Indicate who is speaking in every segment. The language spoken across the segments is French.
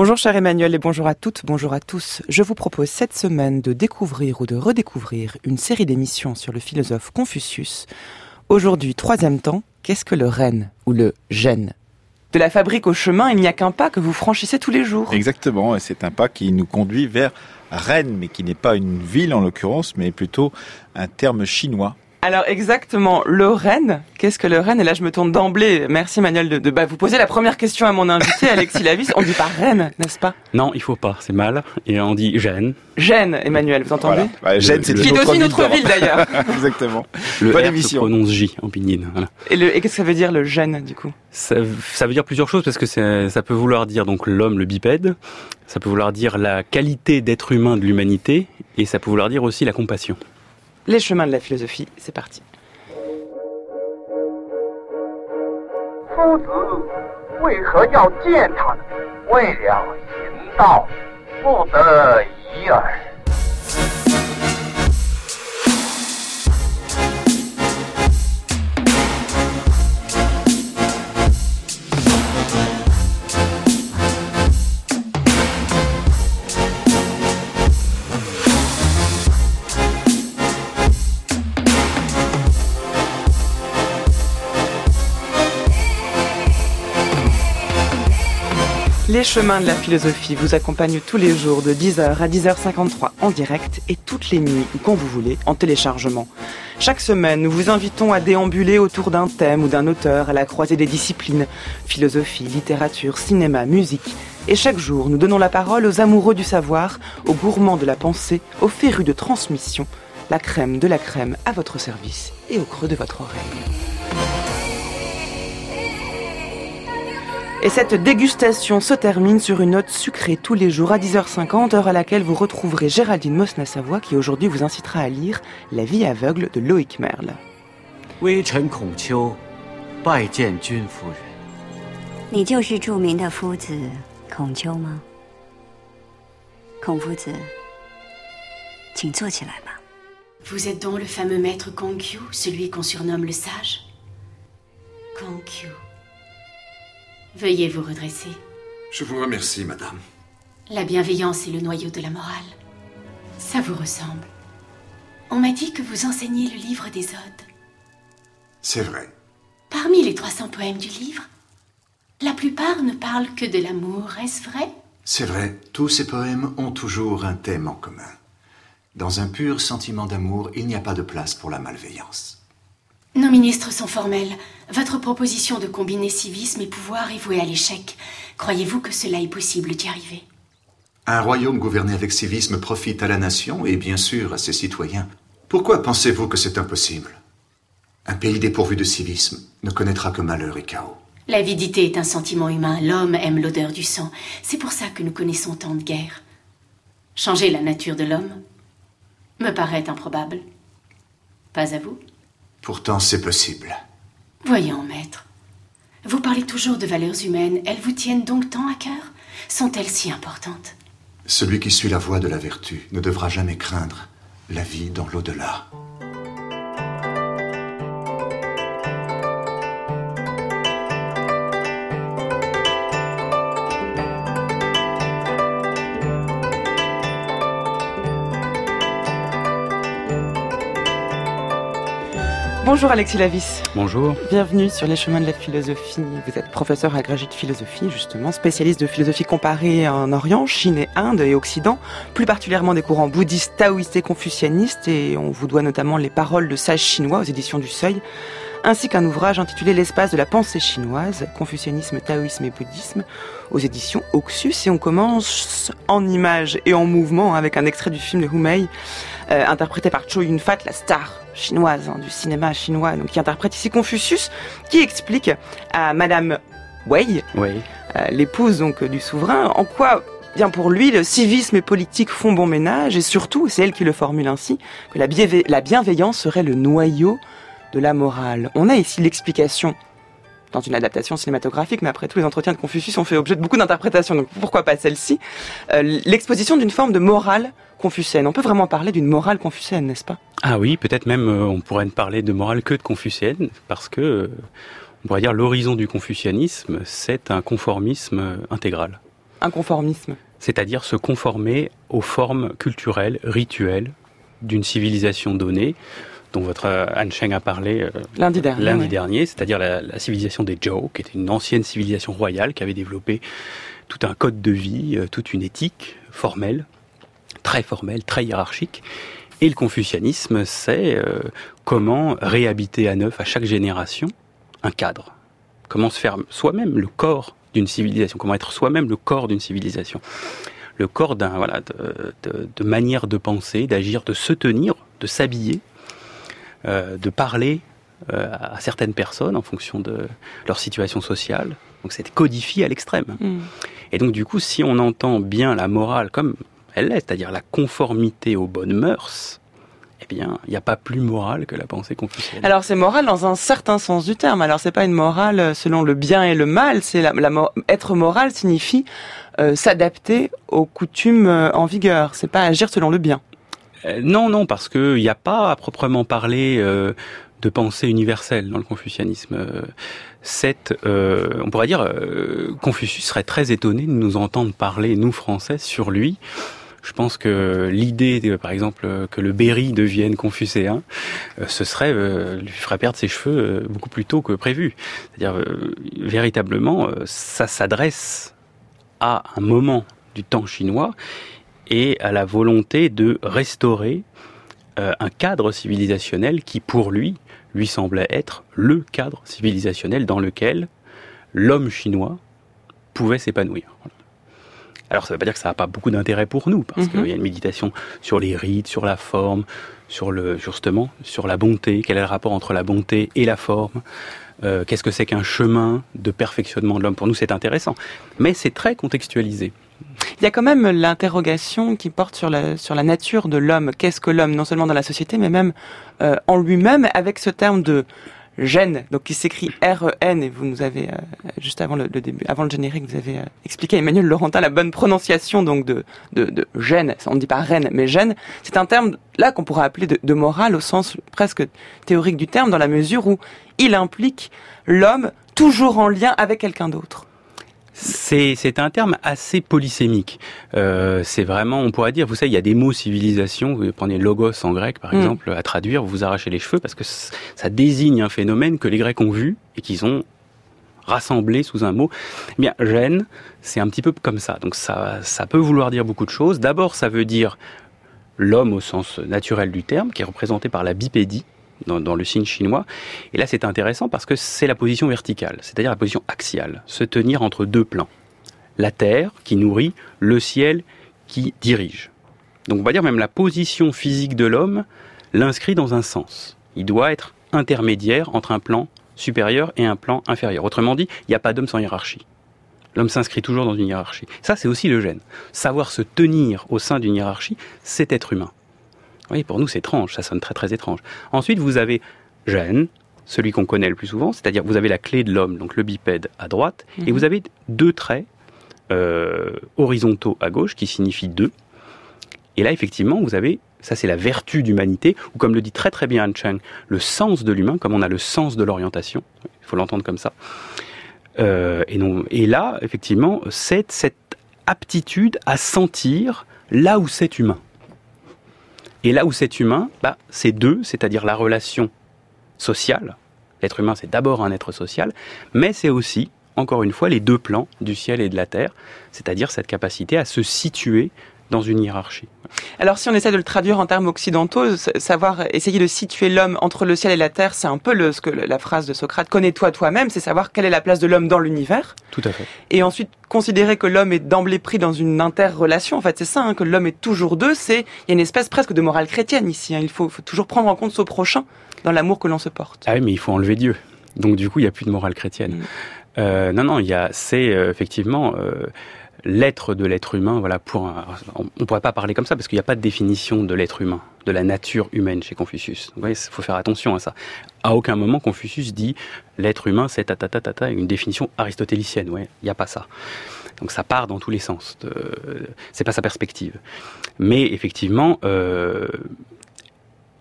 Speaker 1: Bonjour cher Emmanuel et bonjour à toutes, bonjour à tous. Je vous propose cette semaine de découvrir ou de redécouvrir une série d'émissions sur le philosophe Confucius. Aujourd'hui, troisième temps, qu'est-ce que le renne ou le gène? De la fabrique au chemin, il n'y a qu'un pas que vous franchissez tous les jours.
Speaker 2: Exactement, et c'est un pas qui nous conduit vers Rennes, mais qui n'est pas une ville en l'occurrence, mais plutôt un terme chinois
Speaker 1: alors exactement, le Rennes, qu'est-ce que le Rennes? Et là je me tourne d'emblée, merci Manuel de, bah, vous poser la première question à mon invité Alexis Lavis. On dit pas Rennes, n'est-ce pas?
Speaker 3: Non, il faut pas, c'est mal. Et on dit Gênes.
Speaker 1: Gênes, Emmanuel, vous entendez?
Speaker 2: Voilà. Gênes, c'est
Speaker 1: qui est aussi notre ville d'ailleurs.
Speaker 2: exactement.
Speaker 3: Le Bonne R émission. se prononce J en pignine. Voilà.
Speaker 1: Et, et qu'est-ce que ça veut dire le Gênes du coup?
Speaker 3: Ça, ça, veut dire plusieurs choses parce que ça peut vouloir dire donc l'homme, le bipède. Ça peut vouloir dire la qualité d'être humain de l'humanité et ça peut vouloir dire aussi la compassion.
Speaker 1: Les chemins de la philosophie, c'est parti. Les chemins de la philosophie vous accompagnent tous les jours de 10h à 10h53 en direct et toutes les nuits quand vous voulez en téléchargement. Chaque semaine, nous vous invitons à déambuler autour d'un thème ou d'un auteur à la croisée des disciplines, philosophie, littérature, cinéma, musique. Et chaque jour, nous donnons la parole aux amoureux du savoir, aux gourmands de la pensée, aux férus de transmission, la crème de la crème à votre service et au creux de votre oreille. Et cette dégustation se termine sur une note sucrée tous les jours à 10h50, heure à laquelle vous retrouverez Géraldine Mosna-Savoie qui aujourd'hui vous incitera à lire La vie aveugle de Loïc Merle.
Speaker 4: Vous êtes donc le fameux maître Kongkyu, celui qu'on surnomme le sage? Kongkyu. Veuillez vous redresser.
Speaker 5: Je vous remercie, madame.
Speaker 4: La bienveillance est le noyau de la morale. Ça vous ressemble. On m'a dit que vous enseignez le livre des odes.
Speaker 5: C'est vrai.
Speaker 4: Parmi les 300 poèmes du livre, la plupart ne parlent que de l'amour, est-ce vrai?
Speaker 5: C'est vrai, tous ces poèmes ont toujours un thème en commun. Dans un pur sentiment d'amour, il n'y a pas de place pour la malveillance.
Speaker 4: Nos ministres sont formels. Votre proposition de combiner civisme et pouvoir est vouée à l'échec. Croyez-vous que cela est possible d'y arriver?
Speaker 5: Un royaume gouverné avec civisme profite à la nation et bien sûr à ses citoyens. Pourquoi pensez-vous que c'est impossible? Un pays dépourvu de civisme ne connaîtra que malheur et chaos.
Speaker 4: L'avidité est un sentiment humain. L'homme aime l'odeur du sang. C'est pour ça que nous connaissons tant de guerres. Changer la nature de l'homme me paraît improbable. Pas à vous?
Speaker 5: Pourtant, c'est possible.
Speaker 4: Voyons, maître. Vous parlez toujours de valeurs humaines. Elles vous tiennent donc tant à cœur? Sont-elles si importantes?
Speaker 5: Celui qui suit la voie de la vertu ne devra jamais craindre la vie dans l'au-delà.
Speaker 1: Bonjour Alexis Lavis.
Speaker 3: Bonjour.
Speaker 1: Bienvenue sur les chemins de la philosophie. Vous êtes professeur agrégé de philosophie, justement, spécialiste de philosophie comparée en Orient, Chine et Inde et Occident, plus particulièrement des courants bouddhistes, taoïstes et confucianistes, et on vous doit notamment les paroles de sages chinois aux éditions du Seuil, ainsi qu'un ouvrage intitulé L'espace de la pensée chinoise, confucianisme, taoïsme et bouddhisme, aux éditions Oxus. Et on commence en images et en mouvement avec un extrait du film de Humei, euh, interprété par Cho Yun-fat, la star chinoise, hein, du cinéma chinois, donc qui interprète ici Confucius, qui explique à Madame Wei,
Speaker 3: oui.
Speaker 1: euh, l'épouse donc du souverain, en quoi bien pour lui, le civisme et politique font bon ménage, et surtout, c'est elle qui le formule ainsi, que la, la bienveillance serait le noyau de la morale. On a ici l'explication dans une adaptation cinématographique, mais après tous les entretiens de Confucius ont fait objet de beaucoup d'interprétations, donc pourquoi pas celle-ci euh, L'exposition d'une forme de morale confucienne. On peut vraiment parler d'une morale confucienne, n'est-ce pas?
Speaker 3: Ah oui, peut-être même euh, on pourrait ne parler de morale que de confucienne, parce que euh, on pourrait dire l'horizon du confucianisme, c'est un conformisme intégral.
Speaker 1: Un conformisme.
Speaker 3: C'est-à-dire se conformer aux formes culturelles, rituelles d'une civilisation donnée dont votre euh, Anne Cheng a parlé euh,
Speaker 1: lundi dernier,
Speaker 3: lundi dernier c'est-à-dire la, la, civilisation des Zhou, qui était une ancienne civilisation royale qui avait développé tout un code de vie, euh, toute une éthique formelle, très formelle, très hiérarchique. Et le confucianisme, c'est euh, comment réhabiter à neuf à chaque génération un cadre. Comment se faire soi-même le corps d'une civilisation, comment être soi-même le corps d'une civilisation. Le corps d'un voilà de, de, de, manière de penser, d'agir, de se tenir, de s'habiller, euh, de parler euh, à certaines personnes en fonction de leur situation sociale. Donc c'est codifié à l'extrême. Mm. Et donc du coup, si on entend bien la morale comme elle l'est, c'est-à-dire la conformité aux bonnes mœurs, eh bien, il n'y a pas plus morale que la pensée confucienne.
Speaker 1: Alors c'est moral dans un certain sens du terme. Alors c'est pas une morale selon le bien et le mal. C'est la, la, être moral signifie euh, s'adapter aux coutumes euh, en vigueur. C'est pas agir selon le bien.
Speaker 3: Euh, non, non, parce qu'il n'y a pas à proprement parler euh, de pensée universelle dans le confucianisme. Euh, cette, euh, on pourrait dire, euh, Confucius serait très étonné de nous entendre parler, nous Français, sur lui. Je pense que l'idée, par exemple, que le Berry devienne confucéen, ce serait lui ferait perdre ses cheveux beaucoup plus tôt que prévu. C'est-à-dire, véritablement, ça s'adresse à un moment du temps chinois et à la volonté de restaurer euh, un cadre civilisationnel qui, pour lui, lui semblait être le cadre civilisationnel dans lequel l'homme chinois pouvait s'épanouir. Alors ça ne veut pas dire que ça n'a pas beaucoup d'intérêt pour nous, parce mm -hmm. qu'il y a une méditation sur les rites, sur la forme, sur le justement sur la bonté. Quel est le rapport entre la bonté et la forme? Euh, Qu'est-ce que c'est qu'un chemin de perfectionnement de l'homme? Pour nous, c'est intéressant, mais c'est très contextualisé.
Speaker 1: Il y a quand même l'interrogation qui porte sur la, sur la nature de l'homme. Qu'est-ce que l'homme, non seulement dans la société, mais même euh, en lui-même, avec ce terme de gène, donc qui s'écrit R-E-N, et vous nous avez, euh, juste avant le, début, avant le générique, vous avez euh, expliqué à Emmanuel Laurentin la bonne prononciation donc de, de, de on ne dit pas reine, mais gène, c'est un terme là qu'on pourrait appeler de morale au sens presque théorique du terme, dans la mesure où il implique l'homme toujours en lien avec quelqu'un d'autre.
Speaker 3: C'est un terme assez polysémique. Euh, c'est vraiment, on pourrait dire, vous savez, il y a des mots civilisation, vous prenez logos en grec par mm. exemple, à traduire, vous vous arrachez les cheveux parce que ça désigne un phénomène que les Grecs ont vu et qu'ils ont rassemblé sous un mot. Eh bien, gène, c'est un petit peu comme ça. Donc ça, ça peut vouloir dire beaucoup de choses. D'abord, ça veut dire l'homme au sens naturel du terme, qui est représenté par la bipédie, dans, le signe chinois. Et là, c'est intéressant parce que c'est la position verticale, c'est-à-dire la position axiale, se tenir entre deux plans. La terre qui nourrit, le ciel qui dirige. Donc on va dire même la position physique de l'homme l'inscrit dans un sens. Il doit être intermédiaire entre un plan supérieur et un plan inférieur. Autrement dit, il n'y a pas d'homme sans hiérarchie. L'homme s'inscrit toujours dans une hiérarchie. Ça, c'est aussi le gène. Savoir se tenir au sein d'une hiérarchie, c'est être humain. Oui, pour nous, c'est étrange, ça sonne très très étrange. Ensuite, vous avez gène, celui qu'on connaît le plus souvent, c'est-à-dire vous avez la clé de l'homme, donc le bipède à droite, mm -hmm. et vous avez deux traits euh, horizontaux à gauche qui signifient deux. Et là, effectivement, vous avez, ça c'est la vertu d'humanité, ou comme le dit très très bien Han Cheng, le sens de l'humain, comme on a le sens de l'orientation, il faut l'entendre comme ça. Euh, et, non, et là, effectivement, c'est cette aptitude à sentir là où c'est humain. Et là où c'est humain, bah, c'est deux, c'est-à-dire la relation sociale. L'être humain, c'est d'abord un être social, mais c'est aussi, encore une fois, les deux plans du ciel et de la terre, c'est-à-dire cette capacité à se situer dans une hiérarchie.
Speaker 1: Alors si on essaie de le traduire en termes occidentaux, savoir essayer de situer l'homme entre le ciel et la terre, c'est un peu le, ce que la phrase de Socrate connais-toi toi-même, c'est savoir quelle est la place de l'homme dans l'univers.
Speaker 3: Tout à fait.
Speaker 1: Et ensuite considérer que l'homme est d'emblée pris dans une interrelation. En fait, c'est ça, hein, que l'homme est toujours deux. C'est il y a une espèce presque de morale chrétienne ici. Hein. Il faut, faut, toujours prendre en compte son prochain dans l'amour que l'on se porte.
Speaker 3: Ah oui, mais il faut enlever Dieu. Donc du coup, il n'y a plus de morale chrétienne. Mm. Euh, non, non, il y a, c'est euh, effectivement. Euh, l'être de l'être humain, voilà, pour un, on ne pourrait pas parler comme ça parce qu'il n'y a pas de définition de l'être humain, de la nature humaine chez Confucius. Il faut faire attention à ça. À aucun moment Confucius dit l'être humain c'est ta ta ta ta une définition aristotélicienne. Ouais, il n'y a pas ça. Donc ça part dans tous les sens. C'est pas sa perspective. Mais effectivement, euh,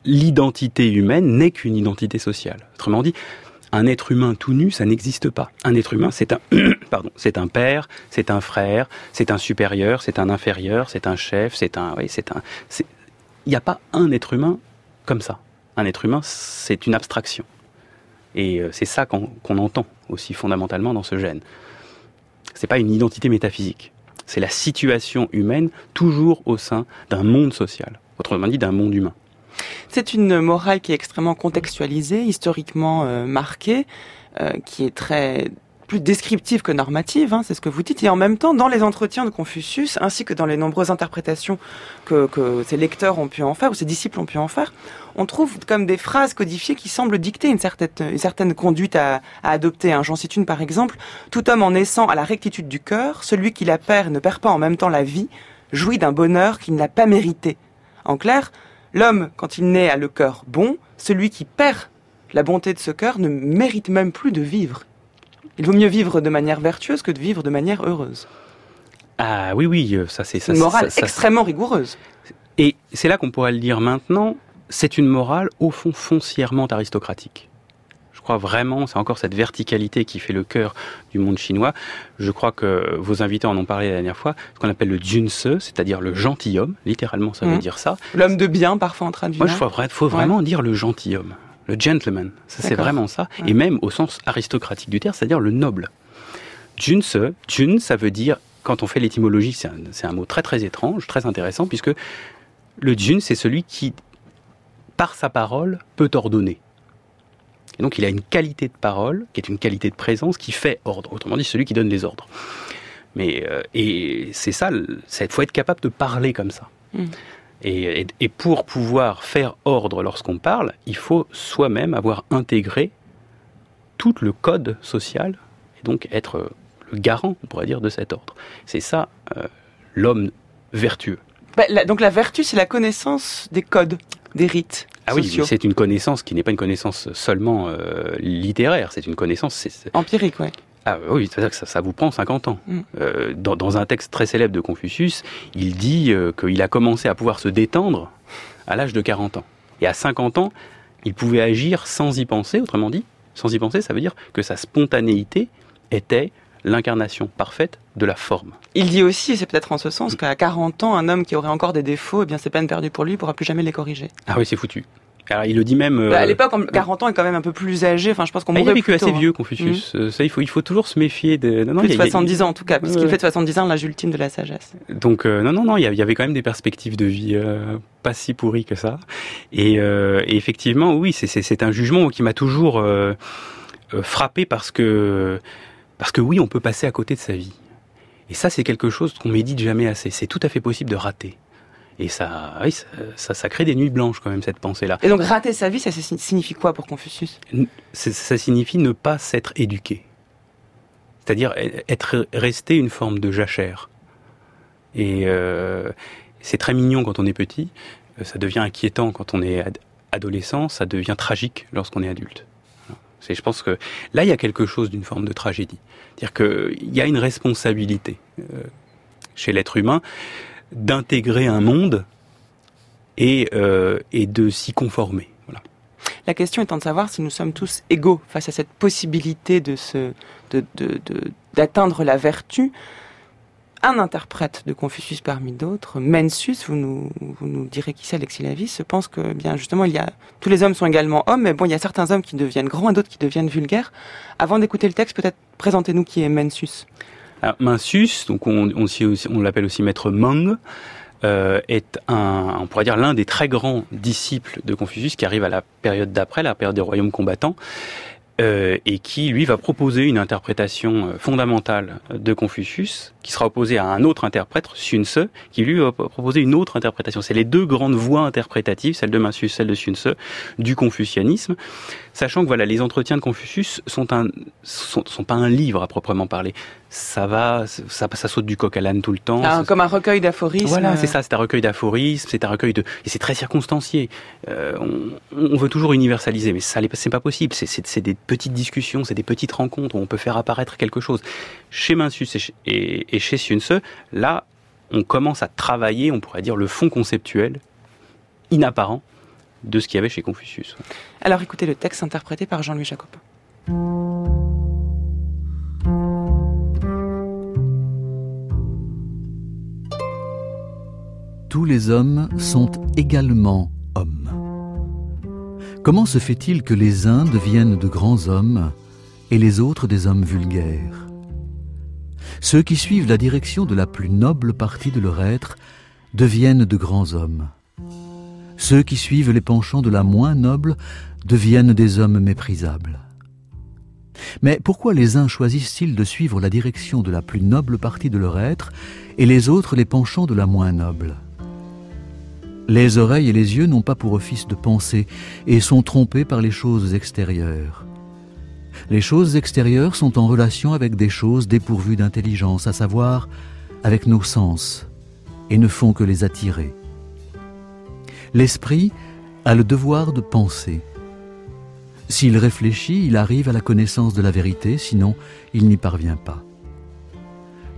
Speaker 3: l'identité humaine n'est qu'une identité sociale. Autrement dit, Un être humain tout nu, ça n'existe pas. Un être humain, c'est un, pardon, c'est un père, c'est un frère, c'est un supérieur, c'est un inférieur, c'est un chef, c'est un, oui, c'est un, il n'y a pas un être humain comme ça. Un être humain, c'est une abstraction. Et euh, c'est ça qu'on entend aussi fondamentalement dans ce gène. C'est pas une identité métaphysique. C'est la situation humaine toujours au sein d'un monde social. Autrement dit, d'un monde humain.
Speaker 1: C'est une morale qui est extrêmement contextualisée, historiquement euh, marquée, euh, qui est très plus descriptive que normative, hein, c'est ce que vous dites. Et en même temps, dans les entretiens de Confucius, ainsi que dans les nombreuses interprétations que, que ses lecteurs ont pu en faire, ou ses disciples ont pu en faire, on trouve comme des phrases codifiées qui semblent dicter une certaine, une certaine conduite à, à adopter. Hein. J'en cite une par exemple. Tout homme en naissant à la rectitude du cœur, celui qui la perd ne perd pas en même temps la vie, jouit d'un bonheur qu'il n'a pas mérité. En clair, L'homme, quand il naît, a le cœur bon. Celui qui perd la bonté de ce cœur ne mérite même plus de vivre. Il vaut mieux vivre de manière vertueuse que de vivre de manière heureuse.
Speaker 3: Ah oui, oui, euh, ça c'est ça.
Speaker 1: Une morale extrêmement rigoureuse.
Speaker 3: Et c'est là qu'on pourrait le dire maintenant. C'est une morale au fond foncièrement aristocratique crois vraiment, c'est encore cette verticalité qui fait le cœur du monde chinois. Je crois que vos invités en ont parlé la dernière fois, ce qu'on appelle le Junse, c'est-à-dire le gentilhomme, littéralement ça veut mmh. dire ça.
Speaker 1: L'homme de bien, parfois en traduisant.
Speaker 3: Moi, je crois faut vraiment dire le gentilhomme, le gentleman. Ça, c'est vraiment ça. Et même au sens aristocratique du terme, c'est-à-dire le noble. Junse, Jun, ça veut dire, quand on fait l'étymologie, c'est un, un, mot très très étrange, très intéressant, puisque le Jun, c'est celui qui, par sa parole, peut ordonner. Et donc il a une qualité de parole, qui est une qualité de présence, qui fait ordre. Autrement dit, celui qui donne les ordres. Mais, euh, et c'est ça, il faut être capable de parler comme ça. Mm. Et, et, pour pouvoir faire ordre lorsqu'on parle, il faut soi-même avoir intégré tout le code social, et donc être le garant, on pourrait dire, de cet ordre. C'est ça, euh, l'homme vertueux.
Speaker 1: Bah, donc la vertu, c'est la connaissance des codes, des rites.
Speaker 3: Ah oui, c'est une connaissance qui n'est pas une connaissance seulement euh, littéraire, c'est une connaissance...
Speaker 1: Empirique, oui.
Speaker 3: Ah oui, c'est-à-dire que ça, vous prend 50 ans. Mm. Euh, dans, un texte très célèbre de Confucius, il dit euh, qu'il a commencé à pouvoir se détendre à l'âge de 40 ans. Et à 50 ans, il pouvait agir sans y penser, autrement dit, sans y penser, ça veut dire que sa spontanéité était l'incarnation parfaite de la forme.
Speaker 1: Il dit aussi, et c'est peut-être en ce sens, qu'à 40 ans, un homme qui aurait encore des défauts, eh bien c'est peine perdue pour lui, il pourra plus jamais les corriger.
Speaker 3: Ah oui, c'est foutu. Alors, il le dit même.
Speaker 1: Bah, à euh, l'époque, 40 ans est quand même un peu plus âgé. Enfin, je pense qu'on
Speaker 3: ah, Il a vécu assez
Speaker 1: hein.
Speaker 3: vieux, Confucius. Mm. Euh, ça, il faut, il faut toujours se méfier de.
Speaker 1: Non, non, plus de 70 ans en tout cas, puisqu'il fait de 70 ans l'âge ultime de la sagesse.
Speaker 3: Donc euh, non, non, non, il y avait quand même des perspectives de vie pas si pourries que ça. Et, et effectivement, oui, c'est un jugement qui m'a toujours frappé parce que parce que oui, on peut passer à côté de sa vie. Et ça, c'est quelque chose qu'on médite jamais assez. C'est tout à fait possible de rater. Et ça, oui, ça, ça, crée des nuits blanches quand même cette pensée-là.
Speaker 1: Et donc rater sa vie, ça signifie quoi pour Confucius?
Speaker 3: Ça signifie ne pas s'être éduqué, c'est-à-dire e-, être resté une forme de jachère. Et euh, c'est très mignon quand on est petit, ça devient inquiétant quand on est adolescent, ça devient tragique lorsqu'on est adulte. Je pense que là, il y a quelque chose d'une forme de tragédie. C'est-à-dire qu'il y a une responsabilité euh, chez l'être humain d'intégrer un monde et, euh, et de s'y conformer.
Speaker 1: La question étant de savoir si nous sommes tous égaux face à cette possibilité de d'atteindre la vertu un interprète de Confucius parmi d'autres, Mencius, vous nous, vous nous direz qui c'est Alexis Lavis, se pense que bien justement il y a tous les hommes sont également hommes, mais bon il y a certains hommes qui deviennent grands et d'autres qui deviennent vulgaires. Avant d'écouter le texte, peut-être présentez-nous qui est Mencius.
Speaker 3: Alors, Mencius, donc on, on, on l'appelle aussi maître Meng, euh, est un, on pourrait dire l'un des très grands disciples de Confucius qui arrive à la période d'après, la période des royaumes combattants, euh, et qui, lui, va proposer une interprétation euh, fondamentale de Confucius, qui sera opposée à un autre interprète, Sun Tzu, qui lui va proposer une autre interprétation. C'est les deux grandes voies interprétatives, celle de Mencius, celle de Sun Tzu, du confucianisme, sachant que voilà, les entretiens de Confucius sont un, sont, sont pas un livre à proprement parler. Ça va, ça, ça saute du coq à l'âne tout le temps.
Speaker 1: Ah, comme un recueil d'aphorismes.
Speaker 3: Voilà, c'est ça, c'est un recueil d'aphorismes, c'est un recueil de, et c'est très circonstancié. Euh, on, on, veut toujours universaliser, mais ça, c'est pas possible. C'est des petites discussions, c'est des petites rencontres où on peut faire apparaître quelque chose. Chez Mencius et, et chez Sun là, on commence à travailler, on pourrait dire, le fond conceptuel inapparent de ce qu'il y avait chez Confucius.
Speaker 1: Alors écoutez le texte interprété par Jean-Louis Jacopin.
Speaker 6: Tous les hommes sont également hommes. Comment se fait-il que les uns deviennent de grands hommes et les autres des hommes vulgaires? Ceux qui suivent la direction de la plus noble partie de leur être deviennent de grands hommes. Ceux qui suivent les penchants de la moins noble deviennent des hommes méprisables. Mais pourquoi les uns choisissent-ils de suivre la direction de la plus noble partie de leur être et les autres les penchants de la moins noble? Les oreilles et les yeux n'ont pas pour office de penser et sont trompés par les choses extérieures. Les choses extérieures sont en relation avec des choses dépourvues d'intelligence, à savoir avec nos sens, et ne font que les attirer. L'esprit a le devoir de penser. S'il réfléchit, il arrive à la connaissance de la vérité, sinon il n'y parvient pas.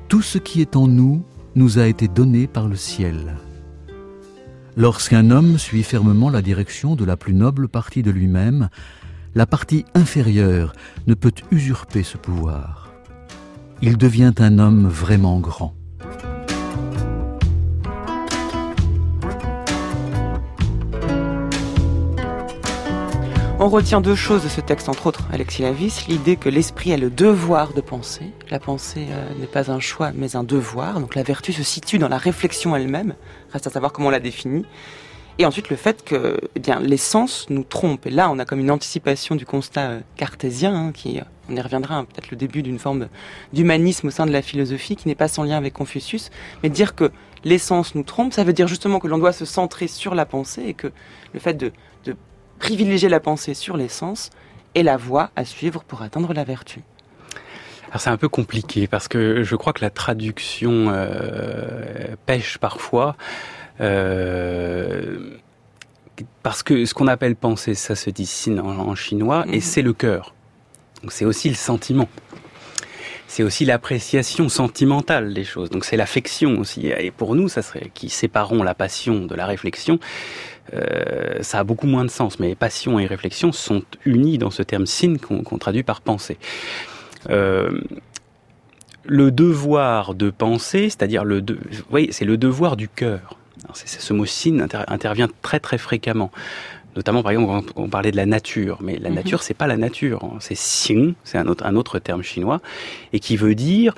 Speaker 6: Tout ce qui est en nous nous a été donné par le ciel. Lorsqu'un homme suit fermement la direction de la plus noble partie de lui-même, la partie inférieure ne peut usurper ce pouvoir. Il devient un homme vraiment grand.
Speaker 1: On retient deux choses de ce texte, entre autres, Alexis Lavis, l'idée que l'esprit a le devoir de penser. La pensée euh, n'est pas un choix, mais un devoir. Donc la vertu se situe dans la réflexion elle-même. Reste à savoir comment on la définit. Et ensuite le fait que eh bien, les sens nous trompent. Et là, on a comme une anticipation du constat euh, cartésien, hein, qui, euh, on y reviendra, hein, peut-être le début d'une forme d'humanisme au sein de la philosophie, qui n'est pas sans lien avec Confucius, mais dire que les sens nous trompent, ça veut dire justement que l'on doit se centrer sur la pensée et que le fait de privilégier la pensée sur les sens et la voie à suivre pour atteindre la vertu.
Speaker 3: Alors c'est un peu compliqué parce que je crois que la traduction euh, pêche parfois. Euh, parce que ce qu'on appelle pensée, ça se dit sin en, chinois, et mhm. c'est le cœur. Donc c'est aussi le sentiment. C'est aussi l'appréciation sentimentale des choses. Donc c'est l'affection aussi. Et pour nous, ça serait qui séparons la passion de la réflexion. Euh, ça a beaucoup moins de sens, mais passion et réflexion sont unis dans ce terme sin qu'on traduit par pensée. Euh, le devoir de penser, c'est-à-dire le, de, c'est le devoir du cœur. Ce mot sin intervient très très fréquemment. Notamment, par exemple, quand on parlait de la nature, mais la mhm. nature, c'est pas la nature, hein. c'est xing, c'est un autre, un autre terme chinois, et qui veut dire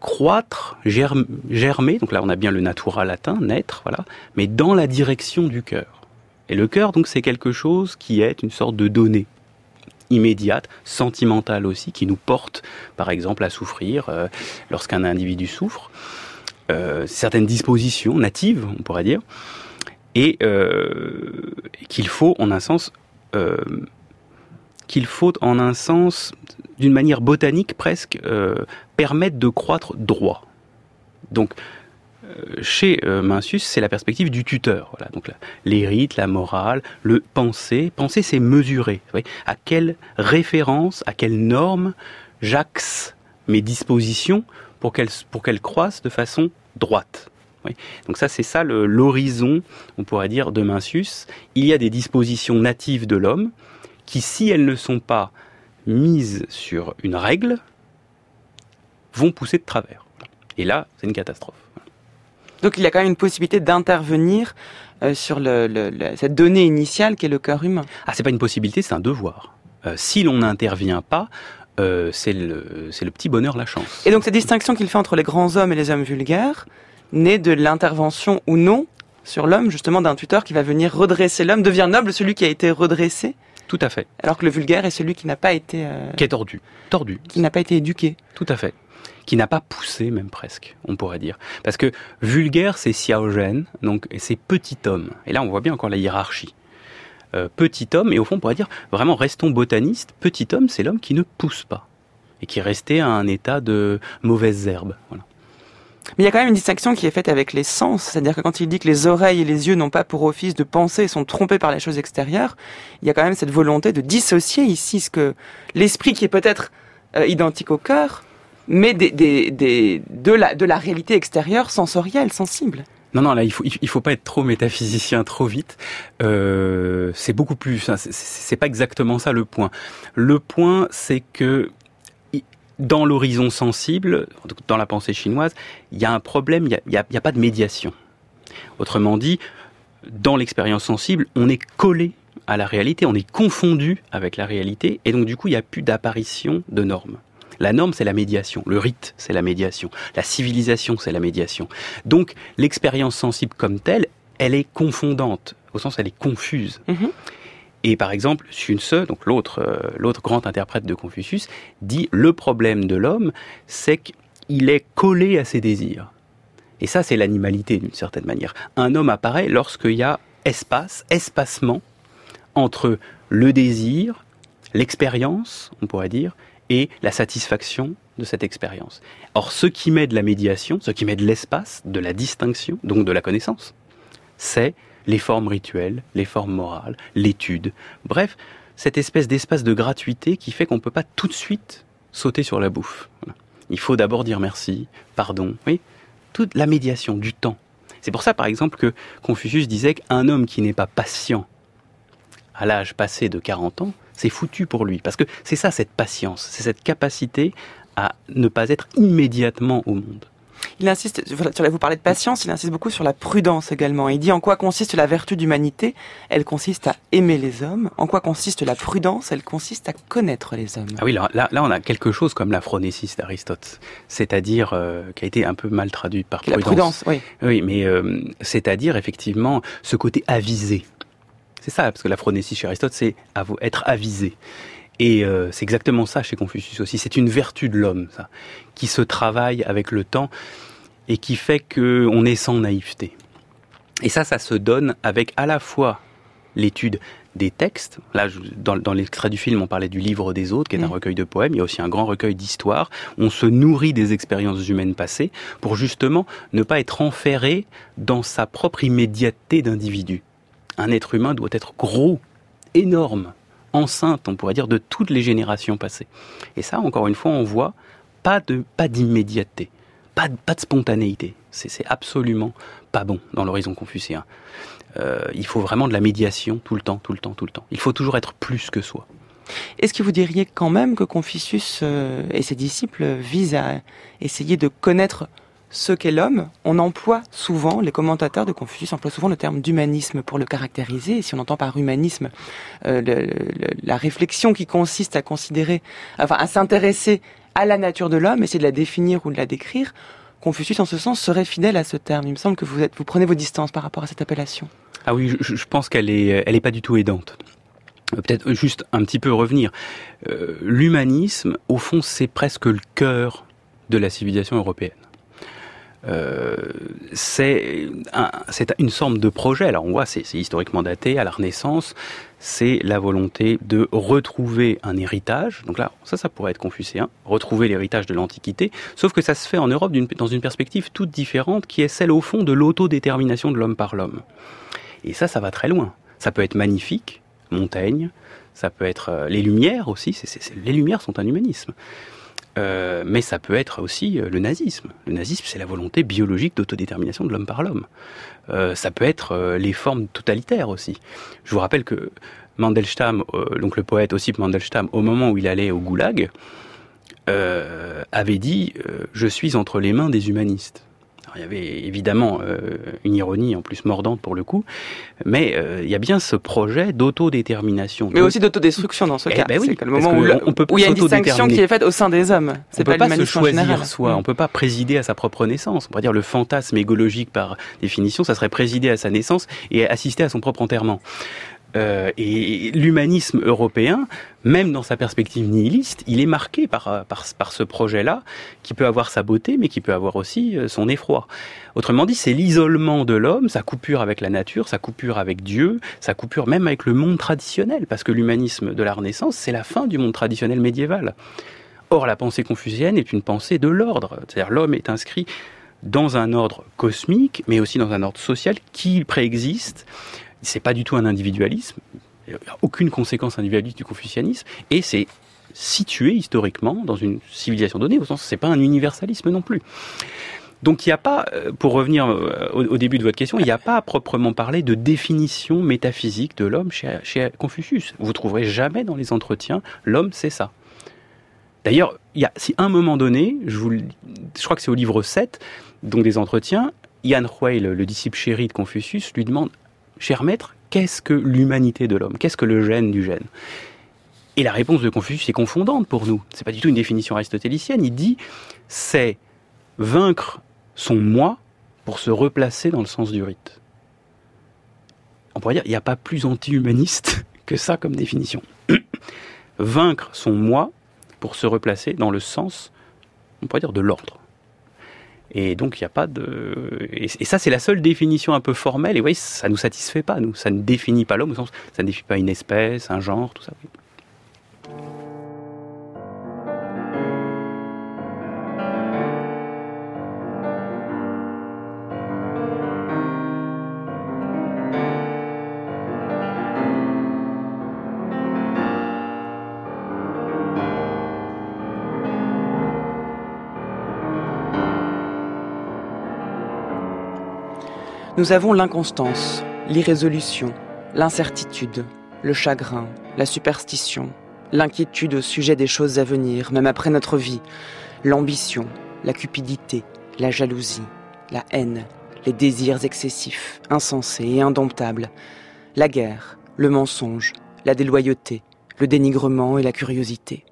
Speaker 3: croître, germer, donc là on a bien le natura latin, naître, voilà, mais dans la direction du cœur. Et le cœur, donc, c'est quelque chose qui est une sorte de donnée immédiate, sentimentale aussi, qui nous porte, par exemple, à souffrir euh, lorsqu'un individu souffre. Euh, certaines dispositions natives, on pourrait dire, et euh, qu'il faut, en un sens, qu'il faut, en un sens, d'une manière botanique presque, permettre de croître droit. Donc, euh, chez euh, Mencius, c'est la perspective du tuteur. Voilà. Donc les rites, la morale, le penser. Penser, c'est mesurer. à quelle référence, à quelle norme j'axe mes dispositions pour qu'elles pour qu'elles croissent de façon droite. Donc ça, c'est ça l'horizon, on pourrait dire, de Mencius. Il y a des dispositions natives de l'homme qui, si elles ne sont pas mises sur une règle, vont pousser de travers. Et là, c'est une catastrophe.
Speaker 1: Donc il y a quand même une possibilité d'intervenir euh, sur le, cette donnée initiale qui est le cœur humain.
Speaker 3: Ah, c'est pas une possibilité, c'est un devoir. Euh, si l'on n'intervient pas, euh, c'est le, le petit bonheur, la chance.
Speaker 1: Et donc cette distinction qu'il fait entre les grands hommes et les hommes vulgaires naît de l'intervention ou non sur l'homme, justement, d'un tuteur qui va venir redresser l'homme, devient noble celui qui a été redressé.
Speaker 3: Tout à fait.
Speaker 1: Alors que le vulgaire est celui qui n'a pas été...
Speaker 3: Qui est tordu. Tordu.
Speaker 1: Qui n'a pas été éduqué.
Speaker 3: Tout à fait qui n'a pas poussé même presque, on pourrait dire. Parce que vulgaire, c'est Xiaogène, donc c'est petit homme. Et là, on voit bien encore la hiérarchie. Euh, petit homme, et au fond, on pourrait dire, vraiment, restons botanistes, petit homme, c'est l'homme qui ne pousse pas, et qui est resté à un état de mauvaises herbes. Voilà.
Speaker 1: Mais il y a quand même une distinction qui est faite avec les sens, c'est-à-dire que quand il dit que les oreilles et les yeux n'ont pas pour office de penser et sont trompés par les choses extérieures, il y a quand même cette volonté de dissocier ici ce que l'esprit qui est peut-être euh, identique au cœur mais des, des, des, de, la, de la réalité extérieure, sensorielle, sensible.
Speaker 3: Non, non, là, il faut, faut pas être trop métaphysicien trop vite. Euh, c'est beaucoup plus. C'est pas exactement ça le point. Le point, c'est que dans l'horizon sensible, dans la pensée chinoise, il y a un problème. Il n'y a, a, pas de médiation. Autrement dit, dans l'expérience sensible, on est collé à la réalité, on est confondu avec la réalité, et donc du coup, il n'y a plus d'apparition de normes. La norme, c'est la médiation. Le rite, c'est la médiation. La civilisation, c'est la médiation. Donc, l'expérience sensible comme telle, elle est confondante, au sens elle est confuse. Mhm. Et par exemple, Sun donc l'autre euh, l'autre grand interprète de Confucius, dit le problème de l'homme, c'est qu'il est collé à ses désirs. Et ça, c'est l'animalité d'une certaine manière. Un homme apparaît lorsqu'il y a espace, espacement entre le désir, l'expérience, on pourrait dire, et la satisfaction de cette expérience. Or, ce qui met de la médiation, ce qui met de l'espace, de la distinction, donc de la connaissance, c'est les formes rituelles, les formes morales, l'étude. Bref, cette espèce d'espace de gratuité qui fait qu'on ne peut pas tout de suite sauter sur la bouffe. Il faut d'abord dire merci, pardon, oui, toute la médiation, du temps. C'est pour ça, par exemple, que Confucius disait qu'un homme qui n'est pas patient à l'âge passé de 40 ans, c'est foutu pour lui. Parce que c'est ça, cette patience, c'est cette capacité à ne pas être immédiatement au monde.
Speaker 1: Il insiste, vous parlez de patience, il insiste beaucoup sur la prudence également. Il dit en quoi consiste la vertu d'humanité? Elle consiste à aimer les hommes. En quoi consiste la prudence? Elle consiste à connaître les hommes.
Speaker 3: Ah oui, là, là, on a quelque chose comme la phronésis d'Aristote, c'est-à-dire euh, qui a été un peu mal traduit par prudence.
Speaker 1: La prudence, oui.
Speaker 3: Oui, mais euh, c'est-à-dire effectivement ce côté avisé. C'est ça, parce que la phronésie chez Aristote, c'est être avisé. Et euh, c'est exactement ça chez Confucius aussi. C'est une vertu de l'homme, ça, qui se travaille avec le temps et qui fait qu'on est sans naïveté. Et ça, ça se donne avec à la fois l'étude des textes. Là, dans, l'extrait du film, on parlait du livre des autres, qui est un mm. recueil de poèmes. Il y a aussi un grand recueil d'histoires. On se nourrit des expériences humaines passées pour justement ne pas être enferré dans sa propre immédiateté d'individu un être humain doit être gros, énorme, enceinte, on pourrait dire, de toutes les générations passées. Et ça, encore une fois, on voit pas de pas d'immédiateté, pas de, pas de spontanéité. C'est absolument pas bon dans l'horizon confucéen. Euh, il faut vraiment de la médiation tout le temps, tout le temps, tout le temps. Il faut toujours être plus que soi.
Speaker 1: Est-ce que vous diriez quand même que Confucius euh, et ses disciples visent à essayer de connaître ce qu'est l'homme, on emploie souvent, les commentateurs de Confucius emploient souvent le terme d'humanisme pour le caractériser. Et si on entend par humanisme euh, la réflexion qui consiste à considérer, enfin à s'intéresser à la nature de l'homme, essayer de la définir ou de la décrire, Confucius, en ce sens, serait fidèle à ce terme. Il me semble que vous, êtes, vous prenez vos distances par rapport à cette appellation.
Speaker 3: Ah oui, je, pense qu'elle est, elle est pas du tout aidante. Euh, peut-être juste un petit peu revenir. Euh, l'humanisme, au fond, c'est presque le cœur de la civilisation européenne. Euh, c'est une sorte de projet. Alors on voit, c'est historiquement daté à la Renaissance. C'est la volonté de retrouver un héritage. Donc là, ça, ça pourrait être confucéen, retrouver l'héritage de l'Antiquité. Sauf que ça se fait en Europe dans une perspective toute différente, qui est celle au fond de l'autodétermination de l'homme par l'homme. Et ça, ça va très loin. Ça peut être magnifique, Montaigne. Ça peut être euh, les Lumières aussi. les Lumières sont un humanisme. Euh, mais ça peut être aussi euh, le nazisme. Le nazisme, c'est la volonté biologique d'autodétermination de l'homme par l'homme. Euh, ça peut être les formes totalitaires aussi. Je vous rappelle que Mandelstam, donc le poète aussi Mandelstam, au moment où il allait au goulag, avait dit Je suis entre les mains des humanistes il y avait évidemment euh, une ironie en plus mordante pour le coup, mais euh, il y a bien ce projet d'autodétermination.
Speaker 1: Mais aussi d'autodestruction dans ce eh cas. Ben oui, le moment où, on peut où il y a une distinction qui est faite au sein des hommes.
Speaker 3: C'est pas, pas se choisir soi, mm. on peut pas présider à sa propre naissance. On pourrait dire le fantasme égologique par définition, ça serait présider à sa naissance et assister à son propre enterrement. Euh, et l'humanisme européen, même dans sa perspective nihiliste, il est marqué par, par, ce projet-là, qui peut avoir sa beauté, mais qui peut avoir aussi euh, son effroi. Autrement dit, c'est l'isolement de l'homme, sa coupure avec la nature, sa coupure avec Dieu, sa coupure même avec le monde traditionnel, parce que l'humanisme de la Renaissance, c'est la fin du monde traditionnel médiéval. Or, la pensée confucienne est une pensée de l'ordre, c'est-à-dire l'homme est inscrit dans un ordre cosmique, mais aussi dans un ordre social qui préexiste, c'est pas du tout un individualisme. Il n'y a aucune conséquence individualiste du confucianisme. Et c'est situé historiquement dans une civilisation donnée, au sens c'est pas un universalisme non plus. Donc il n'y a pas, euh, pour revenir euh, au, début de votre question, il n'y a pas à proprement parler de définition métaphysique de l'homme chez, Confucius. Vous trouverez jamais dans les entretiens l'homme c'est ça. D'ailleurs, il y a, si à un moment donné, je, crois que c'est au livre 7, donc des entretiens, Yann Huey, le, le disciple chéri de Confucius, lui demande, cher maître, qu'est-ce que l'humanité de l'homme? Qu'est-ce que le gène du gène? Et la réponse de Confucius est confondante pour nous. C'est pas du tout une définition aristotélicienne. Il dit, c'est vaincre son moi pour se replacer dans le sens du rite. On pourrait dire, il n'y a pas plus anti-humaniste que ça comme définition. Vaincre son moi pour se replacer dans le sens, on pourrait dire, de l'ordre. Et donc, il n'y a pas de. Et, ça, c'est la seule définition un peu formelle. Et oui, ça ne nous satisfait pas, nous. Ça ne définit pas l'homme, ça ne définit pas une espèce, un genre, tout ça.
Speaker 1: Nous avons l'inconstance, l'irrésolution, l'incertitude, le chagrin, la superstition, l'inquiétude au sujet des choses à venir, même après notre vie, l'ambition, la cupidité, la jalousie, la haine, les désirs excessifs, insensés et indomptables, la guerre, le mensonge, la déloyauté, le dénigrement et la curiosité.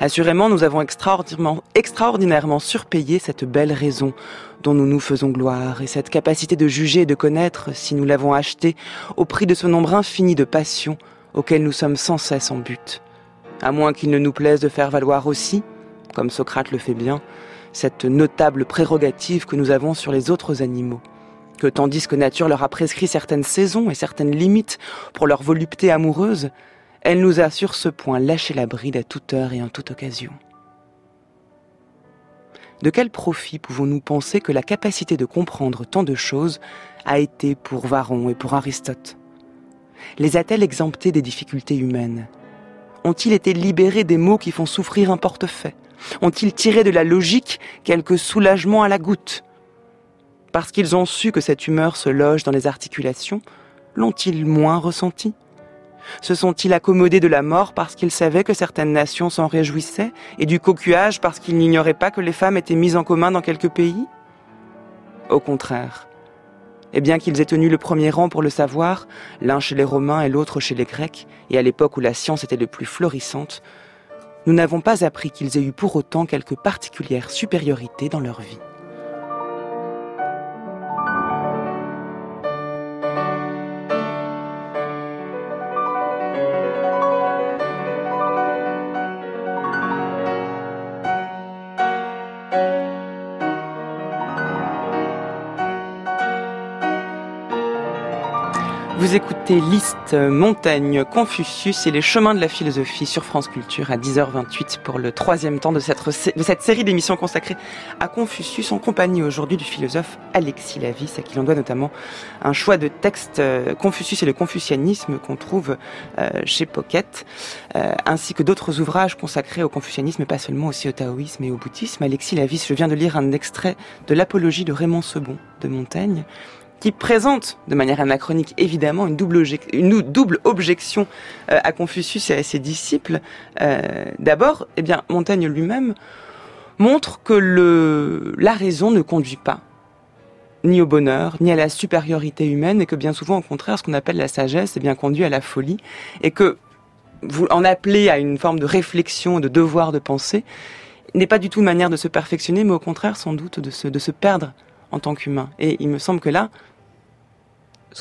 Speaker 1: Assurément, nous avons extraordinairement, surpayé cette belle raison dont nous nous faisons gloire et cette capacité de juger et de connaître si nous l'avons achetée au prix de ce nombre infini de passions auxquelles nous sommes sans cesse en but. À moins qu'il ne nous plaise de faire valoir aussi, comme Socrate le fait bien, cette notable prérogative que nous avons sur les autres animaux que tandis que nature leur a prescrit certaines saisons et certaines limites pour leur volupté amoureuse, elle nous a sur ce point lâché la bride à toute heure et en toute occasion. De quel profit pouvons-nous penser que la capacité de comprendre tant de choses a été pour Varron et pour Aristote? Les a-t-elle exemptés des difficultés humaines? Ont-ils été libérés des maux qui font souffrir un portefeuille? Ont-ils tiré de la logique quelque soulagement à la goutte? Parce qu'ils ont su que cette humeur se loge dans les articulations, l'ont-ils moins ressenti se sont-ils accommodés de la mort parce qu'ils savaient que certaines nations s'en réjouissaient et du cocuage parce qu'ils n'ignoraient pas que les femmes étaient mises en commun dans quelques pays? Au contraire. Et bien qu'ils aient tenu le premier rang pour le savoir, l'un chez les Romains et l'autre chez les Grecs, et à l'époque où la science était le plus florissante, nous n'avons pas appris qu'ils aient eu pour autant quelque particulière supériorité dans leur vie. Écoutez Liste, Montaigne, Confucius et les chemins de la philosophie sur France Culture à 10h28 pour le troisième temps de cette, série d'émissions consacrées à Confucius en compagnie aujourd'hui du philosophe Alexis Lavis, à qui l'on doit notamment un choix de texte euh, Confucius et le confucianisme qu'on trouve euh, chez Pocket, euh, ainsi que d'autres ouvrages consacrés au confucianisme, pas seulement aussi au taoïsme et au bouddhisme. Alexis Lavis, je viens de lire un extrait de l'apologie de Raymond Sebon de Montaigne qui présente de manière anachronique évidemment une double, objection euh, à Confucius et à ses disciples. Euh, D'abord, eh bien, Montaigne lui-même montre que la raison ne conduit pas ni au bonheur, ni à la supériorité humaine, et que bien souvent, au contraire, ce qu'on appelle la sagesse, est bien conduit à la folie, et que vous en appelez à une forme de réflexion, de devoir de penser, n'est pas du tout une manière de se perfectionner, mais au contraire, sans doute, de se perdre en tant qu'humain. Et il me semble que là,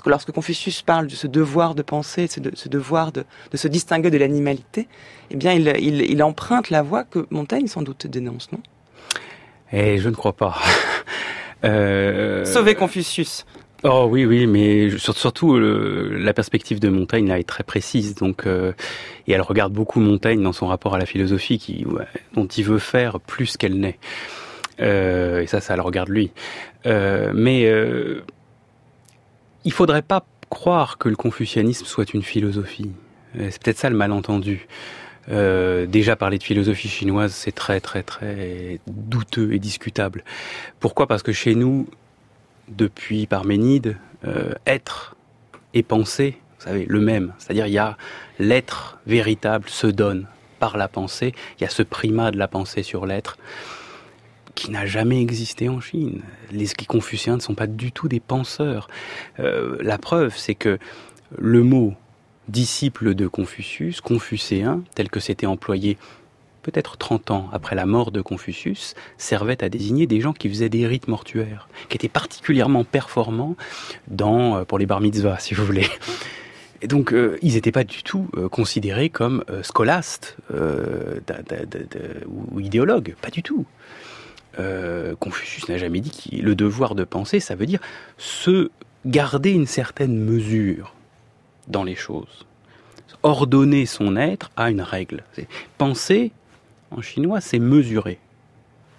Speaker 1: lorsque Confucius parle de ce devoir de penser, de ce devoir de, se distinguer de l'animalité, eh bien, il, emprunte la voie que Montaigne sans doute dénonce, non?
Speaker 3: Eh, je ne crois pas.
Speaker 1: euh... Sauver Confucius.
Speaker 3: Oh oui, oui, mais surtout la perspective de Montaigne là est très précise, donc euh, et elle regarde beaucoup Montaigne dans son rapport à la philosophie, qui, dont il veut faire plus qu'elle n'est. Euh, et ça, ça le regarde lui. Euh, mais il faudrait pas croire que le confucianisme soit une philosophie. C'est peut-être ça le malentendu. Euh, déjà parler de philosophie chinoise, c'est très très très douteux et discutable. Pourquoi? Parce que chez nous, depuis Parménide, euh, être et penser, vous savez, le même. C'est-à-dire il y a l'être véritable se donne par la pensée. Il y a ce primat de la pensée sur l'être qui n'a jamais existé en Chine. Les confuciens ne sont pas du tout des penseurs. Euh, la preuve, c'est que le mot disciple de Confucius, confucéen, tel que c'était employé peut-être 30 ans après la mort de Confucius, servait à désigner des gens qui faisaient des rites mortuaires, qui étaient particulièrement performants dans, euh, pour les bar mitzvahs, si vous voulez. Et donc, euh, ils n'étaient pas du tout euh, considérés comme scolastes ou idéologues, pas du tout. Confucius n'a jamais dit que le devoir de penser, ça veut dire se garder une certaine mesure dans les choses. Ordonner son être à une règle. Penser, en chinois, c'est mesurer.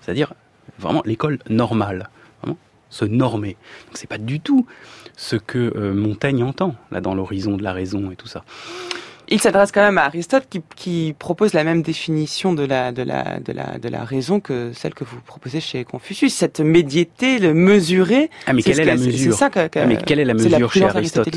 Speaker 3: C'est-à-dire vraiment l'école normale. Vraiment, se normer. Donc c'est pas du tout ce que euh, Montaigne entend, là, dans l'horizon de la raison et tout ça.
Speaker 1: Il s'adresse quand même à Aristote qui, qui, propose la même définition de la, de, la, de, la, de la raison que celle que vous proposez chez Confucius. Cette médiété, le mesurer.
Speaker 3: Ah, mais quelle est, la mesure C'est ça que, ah, mais quelle est la mesure chez Aristote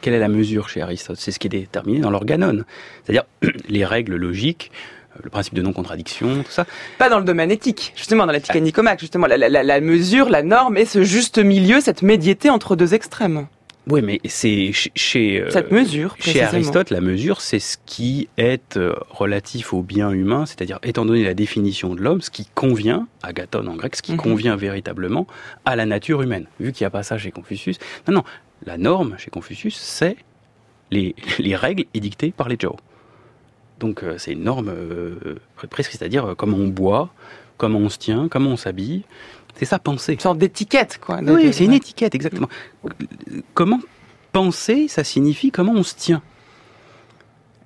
Speaker 3: Quelle est la mesure chez Aristote C'est ce qui est déterminé dans l'organon. C'est-à-dire les règles logiques euh, le principe de non-contradiction, tout ça.
Speaker 1: Pas dans le domaine éthique, justement, dans l'éthique. Nicomaque, justement, la, la, la, mesure, la norme et ce juste milieu, cette médiété entre deux extrêmes.
Speaker 3: Oui, mais c'est chez
Speaker 1: euh, cette mesure.
Speaker 3: Chez Aristote, la mesure, c'est ce qui est euh, relatif au bien humain, c'est-à-dire étant donné la définition de l'homme, ce qui convient, agathon en grec, ce qui mhm. convient véritablement à la nature humaine. Vu qu'il n'y a pas ça chez Confucius. Non, non, la norme chez Confucius, c'est les, les, règles édictées par les Zhao. Donc euh, c'est une norme presque, c'est-à-dire comment on boit, comment on se tient, comment on s'habille. C'est ça, penser.
Speaker 1: Une sorte d'étiquette, quoi.
Speaker 3: Oui, c'est une étiquette, exactement. Comment penser, ça signifie comment on se tient?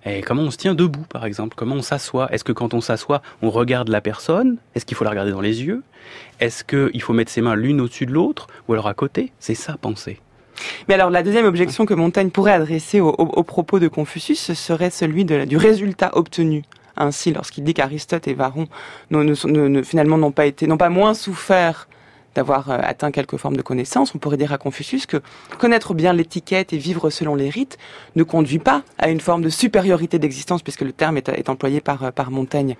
Speaker 3: Et comment on se tient debout, par exemple? Comment on s'assoit? Est-ce que quand on s'assoit, on regarde la personne? Est-ce qu'il faut la regarder dans les yeux? Est-ce qu'il faut mettre ses mains l'une au-dessus de l'autre? Ou alors à côté? C'est ça, penser.
Speaker 1: Mais alors, la deuxième objection que Montaigne pourrait adresser au, propos de Confucius, ce serait celui de, du résultat obtenu ainsi lorsqu'il dit qu'Aristote et Varron finalement n'ont pas été, n'ont pas moins souffert d'avoir euh, atteint quelques formes de connaissances, on pourrait dire à Confucius que connaître bien l'étiquette et vivre selon les rites ne conduit pas à une forme de supériorité d'existence, puisque le terme est, employé par, euh, par Montaigne.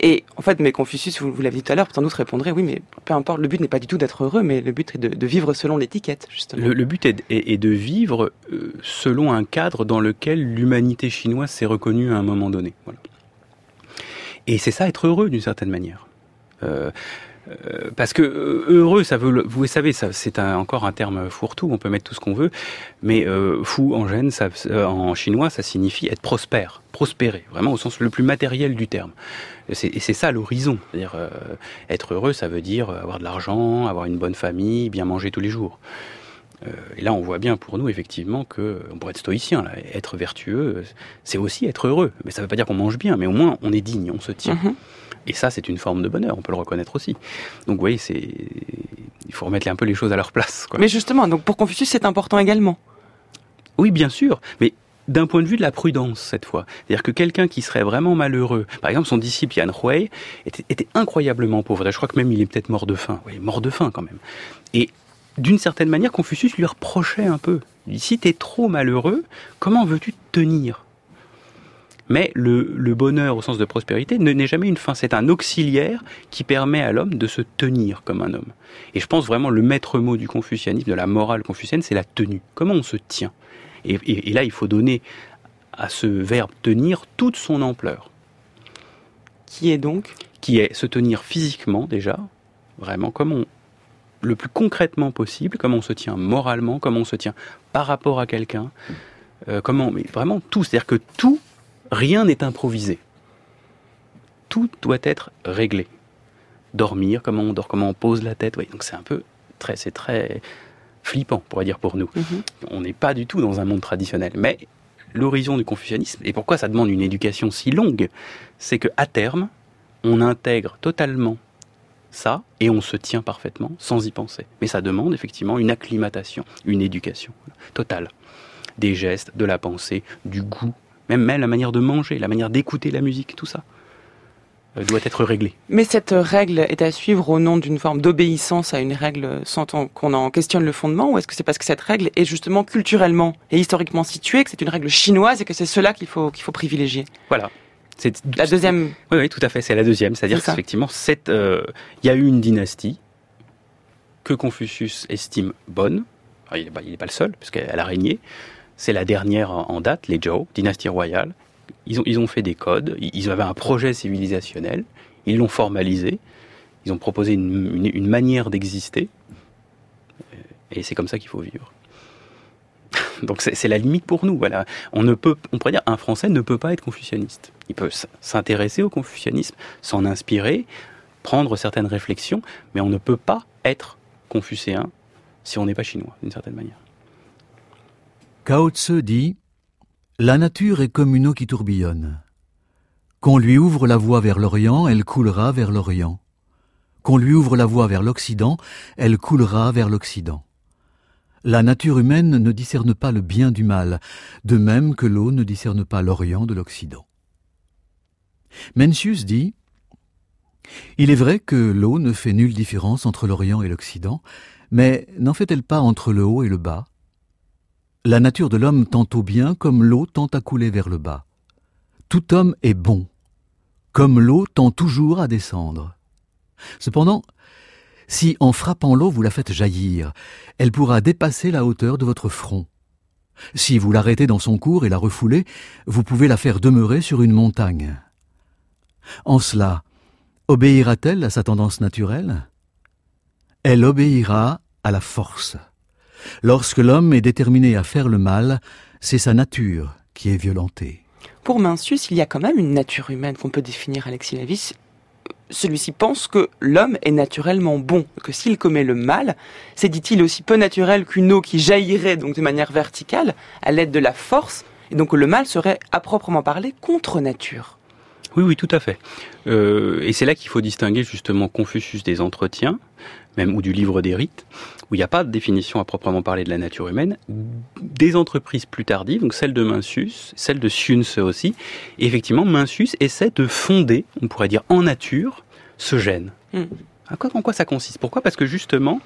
Speaker 1: Et en fait, mais Confucius, vous, l'avez dit tout à l'heure, sans doute répondrait, oui, mais peu importe, le but n'est pas du tout d'être heureux, mais le but est de, vivre selon l'étiquette, justement.
Speaker 3: Le, but est, de vivre euh, selon un cadre dans lequel l'humanité chinoise s'est reconnue à un moment donné. Voilà. Et c'est ça être heureux d'une certaine manière. Euh, euh, parce que euh, heureux, ça veut, vous savez, ça, c'est encore un terme fourre-tout. On peut mettre tout ce qu'on veut, mais euh, fou en gêne, ça, en chinois, ça signifie être prospère, prospérer, vraiment au sens le plus matériel du terme. et c'est ça l'horizon. C'est-à-dire être heureux, ça veut dire avoir de l'argent, avoir une bonne famille, bien manger tous les jours. Et là, on voit bien pour nous, effectivement, que on pourrait être stoïcien, là, être vertueux, c'est aussi être heureux. Mais ça ne veut pas dire qu'on mange bien, mais au moins on est digne, on se tient. Mm-hmm. Et ça, c'est une forme de bonheur, on peut le reconnaître aussi. Donc, vous voyez, c'est... il faut remettre un peu les choses à leur place.
Speaker 1: Mais justement, donc pour Confucius, c'est important également.
Speaker 3: Oui, bien sûr, mais d'un point de vue de la prudence cette fois. C'est-à-dire que quelqu'un qui serait vraiment malheureux, par exemple son disciple Yan Hui, était, incroyablement pauvre. Je crois que même il est peut-être mort de faim. Oui, mort de faim quand même. Et d'une certaine manière, Confucius lui reprochait un peu. Il dit, si tu es trop malheureux, comment veux-tu tenir? Mais le, bonheur au sens de prospérité n'est jamais une fin, c'est un auxiliaire qui permet à l'homme de se tenir comme un homme. Et je pense vraiment le maître mot du confucianisme, de la morale confucienne, c'est la tenue. Comment on se tient? Et, là, il faut donner à ce verbe tenir toute son ampleur.
Speaker 1: Qui est donc?
Speaker 3: Qui est se tenir physiquement déjà, vraiment, comme on, le plus concrètement possible, comment on se tient moralement, comment on se tient par rapport à quelqu'un, euh, comment, mais vraiment tout, c'est-à-dire que tout Rien n'est improvisé. Tout doit être réglé. Dormir, comment on dort, comment on pose la tête. Oui, donc c'est un peu très, c'est très flippant, on pourrait dire pour nous. Mhm. On n'est pas du tout dans un monde traditionnel. Mais l'horizon du confucianisme, et pourquoi ça demande une éducation si longue, c'est que à terme, on intègre totalement ça et on se tient parfaitement sans y penser. Mais ça demande effectivement une acclimatation, une éducation totale. Des gestes, de la pensée, du goût même, même la manière de manger, la manière d'écouter la musique, tout ça euh, doit être réglé.
Speaker 1: Mais cette règle est à suivre au nom d'une forme d'obéissance à une règle sans qu'on en questionne le fondement ou est-ce que c'est parce que cette règle est justement culturellement et historiquement située, que c'est une règle chinoise et que c'est cela qu'il faut, qu'il faut privilégier?
Speaker 3: Voilà.
Speaker 1: C'est la deuxième.
Speaker 3: Oui, oui, tout à fait. C'est la deuxième. C'est-à-dire qu'effectivement, euh, il y a eu une dynastie que Confucius estime bonne. il n'est pas, pas, le seul, puisqu'elle a régné. C'est la dernière en date, les Zhou, dynastie royale. Ils ont, ils ont fait des codes, ils avaient un projet civilisationnel, ils l'ont formalisé, ils ont proposé une, une, manière d'exister, et c'est comme ça qu'il faut vivre. Donc c'est la limite pour nous. Voilà, on ne peut, on pourrait dire, un Français ne peut pas être confucianiste. Il peut s'intéresser au confucianisme, s'en inspirer, prendre certaines réflexions, mais on ne peut pas être confucéen si on n'est pas chinois, d'une certaine manière.
Speaker 6: Cao Tse dit La nature est comme une eau qui tourbillonne. Qu'on lui ouvre la voie vers l'Orient, elle coulera vers l'Orient. Qu'on lui ouvre la voie vers l'Occident, elle coulera vers l'Occident. La nature humaine ne discerne pas le bien du mal, de même que l'eau ne discerne pas l'Orient de l'Occident. Mencius dit Il est vrai que l'eau ne fait nulle différence entre l'Orient et l'Occident, mais n'en fait-elle pas entre le haut et le bas? La nature de l'homme tend au bien comme l'eau tend à couler vers le bas. Tout homme est bon, comme l'eau tend toujours à descendre. Cependant, si en frappant l'eau vous la faites jaillir, elle pourra dépasser la hauteur de votre front. Si vous l'arrêtez dans son cours et la refoulez, vous pouvez la faire demeurer sur une montagne. En cela, obéira-t-elle à sa tendance naturelle? Elle obéira à la force. Lorsque l'homme est déterminé à faire le mal, c'est sa nature qui est violentée.
Speaker 1: Pour Mencius, il y a quand même une nature humaine qu'on peut définir, Alexis Lavis. Celui-ci pense que l'homme est naturellement bon, que s'il commet le mal, c'est, dit-il, aussi peu naturel qu'une eau qui jaillirait donc de manière verticale à l'aide de la force, et donc le mal serait à proprement parler contre nature.
Speaker 3: Oui, oui, tout à fait. Euh, et c'est là qu'il faut distinguer justement Confucius des entretiens, même ou du livre des rites, où il n'y a pas de définition à proprement parler de la nature humaine, des entreprises plus tardives, donc celle de Mencius, celle de Sunce aussi. Et effectivement, Mencius essaie de fonder, on pourrait dire en nature, ce gène. Hmm. En quoi ça consiste? Pourquoi? Parce que justement,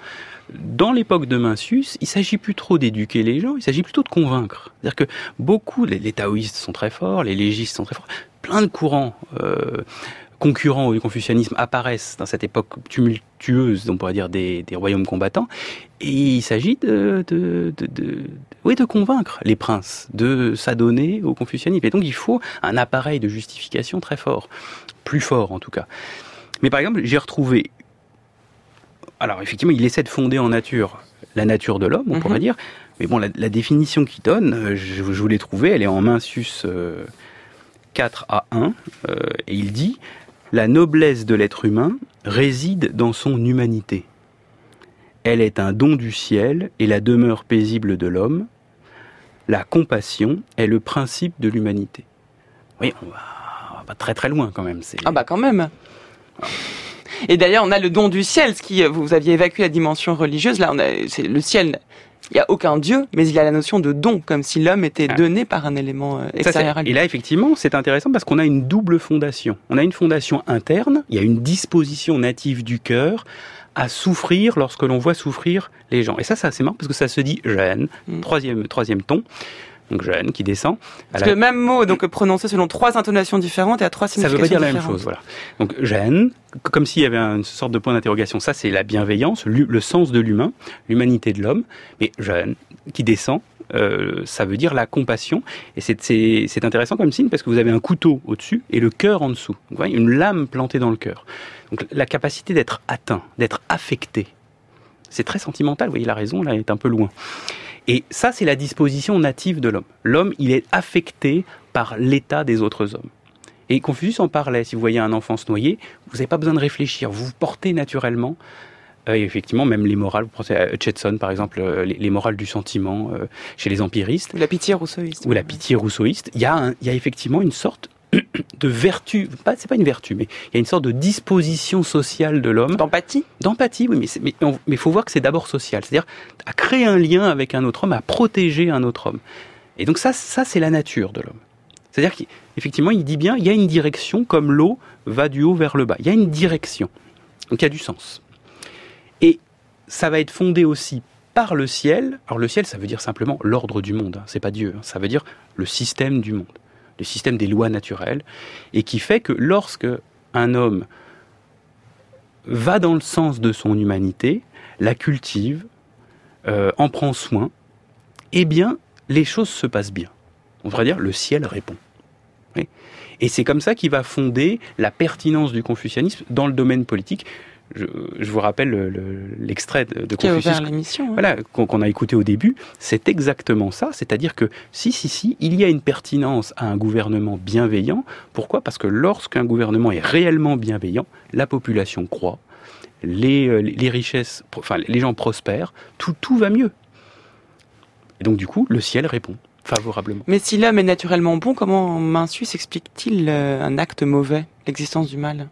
Speaker 3: dans l'époque de Mencius, il s'agit plus trop d'éduquer les gens, il s'agit plutôt de convaincre. C'est-à-dire que beaucoup, les, taoïstes sont très forts, les légistes sont très forts, plein de courants euh, concurrents au confucianisme apparaissent dans cette époque tumultueuse, on pourrait dire, des, royaumes combattants. Et il s'agit de, oui, de convaincre les princes de s'adonner au confucianisme. Et donc il faut un appareil de justification très fort, plus fort en tout cas. Mais par exemple, j'ai retrouvé alors effectivement, il essaie de fonder en nature la nature de l'homme, on pourrait mhm. dire. Mais bon, la, définition qu'il donne, euh, je, je vous l'ai trouvée, elle est en Minsus 4 à 1, euh, et il dit La noblesse de l'être humain réside dans son humanité. Elle est un don du ciel et la demeure paisible de l'homme. La compassion est le principe de l'humanité. Oui, on va, va très très loin quand même.
Speaker 1: Ah bah quand même. Et d'ailleurs, on a le don du ciel, ce qui vous aviez évacué la dimension religieuse. Là, on a, c'est le ciel. Il n'y a aucun dieu, mais il y a la notion de don, comme si l'homme était ah. donné par un élément euh, extérieur à lui.
Speaker 3: Et là, effectivement, c'est intéressant parce qu'on a une double fondation. On a une fondation interne, il y a une disposition native du cœur à souffrir lorsque l'on voit souffrir les gens. Et ça, c'est assez marrant parce que ça se dit gêne, mm. troisième, troisième ton donc Jeanne qui descend.
Speaker 1: Parce que le même mot, donc prononcé selon trois intonations différentes et à trois significations
Speaker 3: différentes.
Speaker 1: Ça veut
Speaker 3: pas dire la même chose, voilà. Donc Jeanne, comme s'il y avait une sorte de point d'interrogation. Ça, c'est la bienveillance, le sens de l'humain, l'humanité de l'homme. Mais Jeanne qui descend, euh, ça veut dire la compassion. Et c'est intéressant comme signe parce que vous avez un couteau au-dessus et le cœur en dessous. Vous voyez, une lame plantée dans le cœur. Donc la capacité d'être atteint, d'être affecté. C'est très sentimental, vous voyez, la raison là est un peu loin. Et ça, c'est la disposition native de l'homme. L'homme, il est affecté par l'état des autres hommes. Et Confucius en parlait. Si vous voyez un enfant se noyer, vous n'avez pas besoin de réfléchir. Vous vous portez naturellement. Euh, et effectivement, même les morales, vous pensez à Hutcheson par exemple, euh, les, morales du sentiment euh, chez les empiristes.
Speaker 1: Ou la pitié rousseauiste.
Speaker 3: Ou la pitié rousseauiste. Il y a, il y a effectivement une sorte de vertu, pas, c'est pas une vertu, mais il y a une sorte de disposition sociale de l'homme.
Speaker 1: D'empathie
Speaker 3: D'empathie, oui, mais il mais, faut voir que c'est d'abord social, c'est-à-dire à créer un lien avec un autre homme, à protéger un autre homme. Et donc ça, ça c'est la nature de l'homme. C'est-à-dire qu'effectivement, il dit bien, il y a une direction comme l'eau va du haut vers le bas. Il y a une direction. Donc il y a du sens. Et ça va être fondé aussi par le ciel. Alors le ciel, ça veut dire simplement l'ordre du monde. Hein. C'est pas Dieu. Hein. Ça veut dire le système du monde, le système des lois naturelles, et qui fait que lorsque un homme va dans le sens de son humanité, la cultive, euh, en prend soin, eh bien, les choses se passent bien. On devrait dire le ciel répond. Et c'est comme ça qu'il va fonder la pertinence du confucianisme dans le domaine politique. Je, vous rappelle l'extrait de, de Confucius voilà, qu'on a écouté au début. C'est exactement ça. C'est-à-dire que si, si, si, il y a une pertinence à un gouvernement bienveillant. Pourquoi? Parce que lorsqu'un gouvernement est réellement bienveillant, la population croît, les, euh, les richesses, enfin, les gens prospèrent, tout, tout va mieux. Et donc, du coup, le ciel répond favorablement.
Speaker 1: Mais si l'homme est naturellement bon, comment Mencius explique-t-il euh, un acte mauvais, l'existence du mal?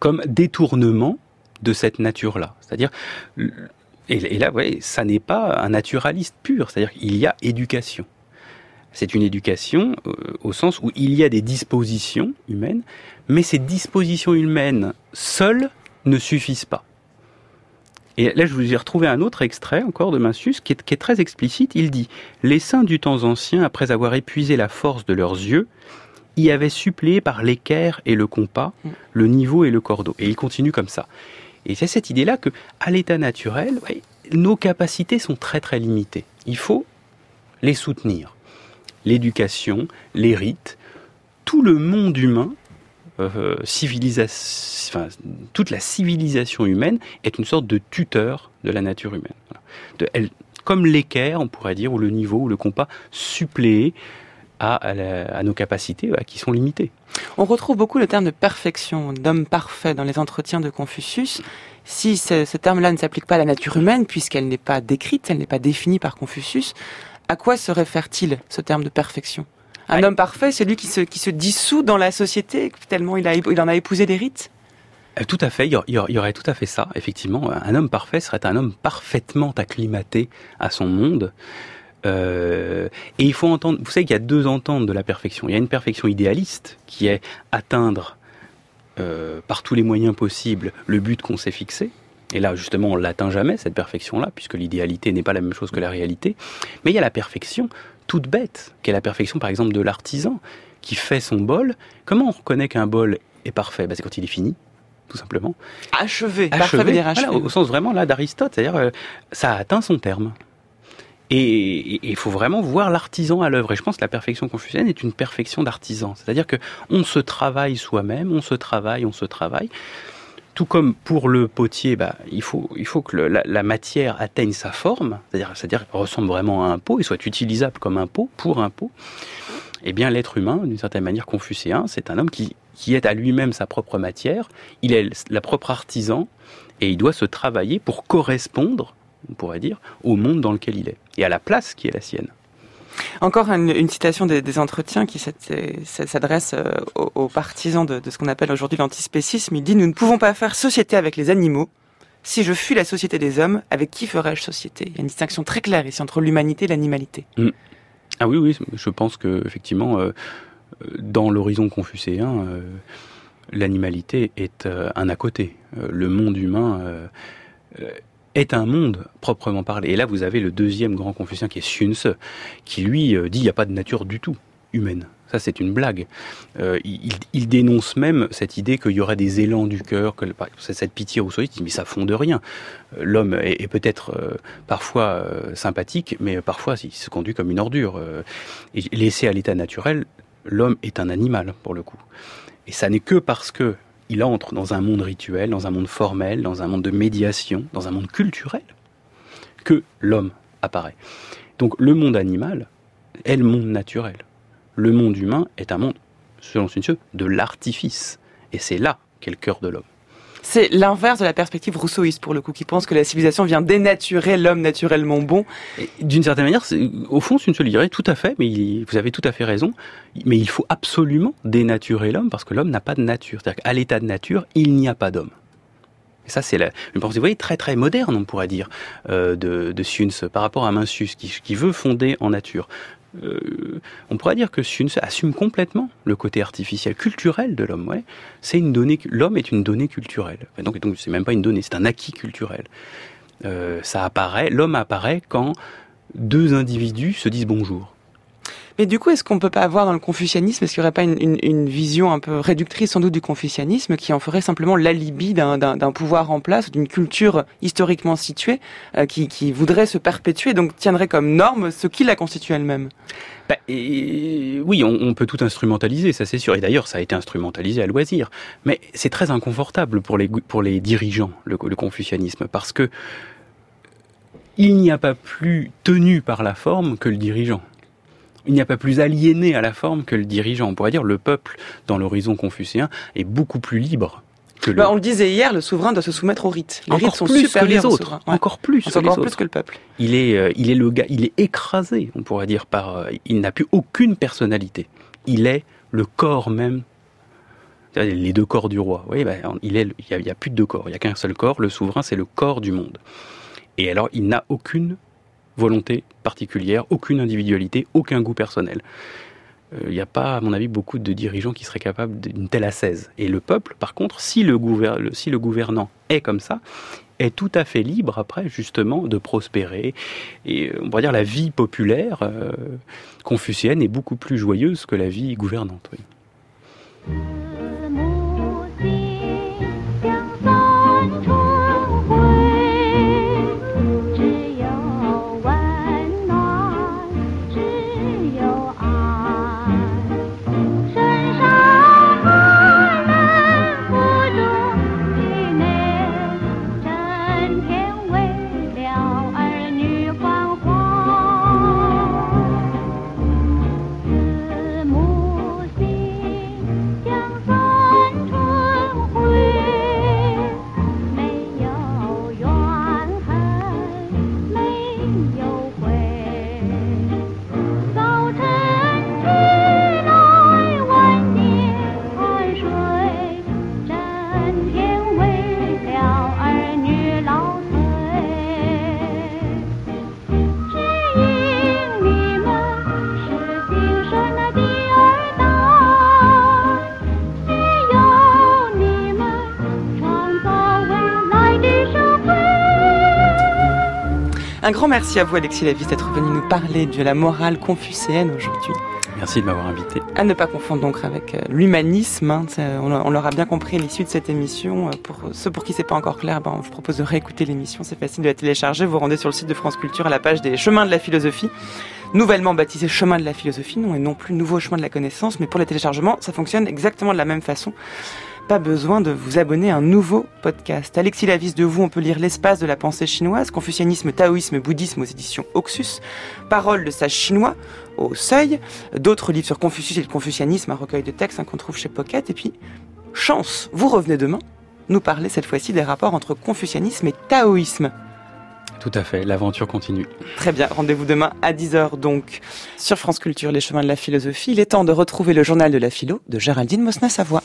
Speaker 3: Comme détournement de cette nature-là. C'est-à-dire, et là, voyez, ça n'est pas un naturaliste pur, c'est-à-dire qu'il y a éducation. C'est une éducation euh, au sens où il y a des dispositions humaines, mais ces dispositions humaines seules ne suffisent pas. Et là, je vous ai retrouvé un autre extrait encore de Mencius qui est, très explicite. Il dit Les saints du temps ancien, après avoir épuisé la force de leurs yeux, y avaient suppléé par l'équerre et le compas, mm. le niveau et le cordeau. Et il continue comme ça. Et c'est cette idée-là que, à l'état naturel, nos capacités sont très très limitées. Il faut les soutenir. L'éducation, les rites, tout le monde humain euh, civilisation, toute la civilisation humaine est une sorte de tuteur de la nature humaine. De, elle, comme l'équerre, on pourrait dire, ou le niveau, ou le compas, suppléé à, à, nos capacités qui sont limitées.
Speaker 1: On retrouve beaucoup le terme de perfection, d'homme parfait dans les entretiens de Confucius. Si ce, ce terme-là ne s'applique pas à la nature humaine, puisqu'elle n'est pas décrite, elle n'est pas définie par Confucius, à quoi se réfère-t-il ce terme de perfection? Un homme parfait, c'est lui qui se, qui se dissout dans la société, tellement il, a, il en a épousé des rites?
Speaker 3: Euh, tout à fait, il y aurait tout à fait ça, effectivement. Un homme parfait serait un homme parfaitement acclimaté à son monde. Euh, et il faut entendre, vous savez qu'il y a deux ententes de la perfection. Il y a une perfection idéaliste qui est atteindre euh, par tous les moyens possibles le but qu'on s'est fixé. Et là, justement, on l'atteint jamais, cette perfection-là, puisque l'idéalité n'est pas la même chose que la réalité. Mais il y a la perfection toute bête, qu'est la perfection par exemple de l'artisan qui fait son bol. Comment on reconnaît qu'un bol est parfait? Bah, C'est quand il est fini, tout simplement.
Speaker 1: Achevé,
Speaker 3: achevé, au sens vraiment là d'Aristote, c'est-à-dire euh, ça a atteint son terme. Et il faut vraiment voir l'artisan à l'œuvre. Et je pense que la perfection confucienne est une perfection d'artisan. C'est-à-dire que on se travaille soi-même, on se travaille, on se travaille. Tout comme pour le potier, bah, il, faut, il faut que la, matière atteigne sa forme, c'est-à-dire, c'est-à-dire ressemble vraiment à un pot et soit utilisable comme un pot pour un pot. Eh bien, l'être humain, d'une certaine manière confucéen, c'est un homme qui, qui est à lui-même sa propre matière, il est la propre artisan et il doit se travailler pour correspondre, on pourrait dire, au monde dans lequel il est et à la place qui est la sienne.
Speaker 1: Encore une, citation des, entretiens qui s'adresse euh, aux, partisans de, ce qu'on appelle aujourd'hui l'antispécisme. Il dit Nous ne pouvons pas faire société avec les animaux. Si je fuis la société des hommes, avec qui ferais-je société? Il y a une distinction très claire ici entre l'humanité et l'animalité.
Speaker 3: Mm. Ah oui, oui, je pense que effectivement, euh, dans l'horizon confucéen, euh, l'animalité est un à côté. le monde humain est un monde proprement parlé. Et là, vous avez le deuxième grand confucien qui est Sun qui lui euh, dit il n'y a pas de nature du tout humaine. Ça, c'est une blague. Euh, il, dénonce même cette idée qu'il y aurait des élans du cœur, que cette pitié rousseauiste, mais ça fond de rien. Euh, l'homme est, peut-être parfois sympathique, mais parfois il se conduit comme une ordure. laissé à l'état naturel, l'homme est un animal pour le coup. Et ça n'est que parce que il entre dans un monde rituel, dans un monde formel, dans un monde de médiation, dans un monde culturel, que l'homme apparaît. Donc le monde animal est le monde naturel. Le monde humain est un monde, selon Sun de l'artifice. Et c'est là qu'est le cœur de l'homme.
Speaker 1: C'est l'inverse de la perspective rousseauiste, pour le coup, qui pense que la civilisation vient dénaturer l'homme naturellement bon.
Speaker 3: D'une certaine manière, au fond, c'est une seule tout à fait, mais vous avez tout à fait raison. Mais il faut absolument dénaturer l'homme, parce que l'homme n'a pas de nature. C'est-à-dire qu'à l'état de nature, il n'y a pas d'homme. Ça, c'est une pensée, très très moderne, on pourrait dire, euh, de, de par rapport à Mencius, qui, qui veut fonder en nature euh, on pourrait dire que Sun assume complètement le côté artificiel, culturel de l'homme. C'est une donnée, l'homme est une donnée culturelle. Donc, donc c'est même pas une donnée, c'est un acquis culturel. Euh, ça apparaît, l'homme apparaît quand deux individus se disent bonjour.
Speaker 1: Mais du coup, est-ce qu'on peut pas avoir dans le confucianisme, est-ce qu'il n'y aurait pas une, vision un peu réductrice sans doute du confucianisme qui en ferait simplement l'alibi d'un pouvoir en place, d'une culture historiquement située, euh, qui, voudrait se perpétuer, donc tiendrait comme norme ce qui la constitue elle-même?
Speaker 3: Bah, oui, on, peut tout instrumentaliser, ça c'est sûr. Et d'ailleurs, ça a été instrumentalisé à loisir. Mais c'est très inconfortable pour les, dirigeants, le, le confucianisme, parce que il n'y a pas plus tenu par la forme que le dirigeant il n'y a pas plus aliéné à la forme que le dirigeant. On pourrait dire le peuple, dans l'horizon confucéen, est beaucoup plus libre que le...
Speaker 1: Bah, on le disait hier, le souverain doit se soumettre aux rites.
Speaker 3: Les rites sont plus supérieurs que les autres. Encore plus.
Speaker 1: que encore plus que le peuple.
Speaker 3: Il est, euh, il est le gars, il est écrasé, on pourrait dire par. Euh, il n'a plus aucune personnalité. Il est le corps même. Les deux corps du roi. Oui, bah, il n'y a, a, plus de deux corps. Il n'y a qu'un seul corps. Le souverain, c'est le corps du monde. Et alors, il n'a aucune volonté particulière, aucune individualité, aucun goût personnel. Il euh, n'y a pas, à mon avis, beaucoup de dirigeants qui seraient capables d'une telle assaise. Et le peuple, par contre, si le, si le gouvernant est comme ça, est tout à fait libre après justement de prospérer. Et euh, on va dire la vie populaire euh, confucienne est beaucoup plus joyeuse que la vie gouvernante.
Speaker 1: Un grand merci à vous, Alexis Lavis, d'être venu nous parler de la morale confucéenne aujourd'hui.
Speaker 3: Merci de m'avoir invité.
Speaker 1: À ne pas confondre donc avec euh, l'humanisme. Hein, on, l'aura bien compris à l'issue de cette émission. Euh, pour ceux pour qui c'est pas encore clair, ben, je vous propose de réécouter l'émission. C'est facile de la télécharger. Vous rendez sur le site de France Culture à la page des chemins de la philosophie. Nouvellement baptisé chemin de la philosophie, non, et non plus nouveau chemin de la connaissance. Mais pour les téléchargements, ça fonctionne exactement de la même façon pas besoin de vous abonner à un nouveau podcast. Alexis Lavis de vous, on peut lire L'espace de la pensée chinoise, Confucianisme, Taoïsme, Bouddhisme aux éditions Oxus, Parole de sage chinois au Seuil, d'autres livres sur Confucius et le confucianisme, un recueil de textes hein, qu'on trouve chez Pocket, et puis Chance, vous revenez demain nous parler cette fois-ci des rapports entre confucianisme et taoïsme.
Speaker 3: Tout à fait, l'aventure continue.
Speaker 1: Très bien, rendez-vous demain à 10h donc sur France Culture, les chemins de la philosophie. Il est temps de retrouver le journal de la philo de Géraldine Mosna-Savoie.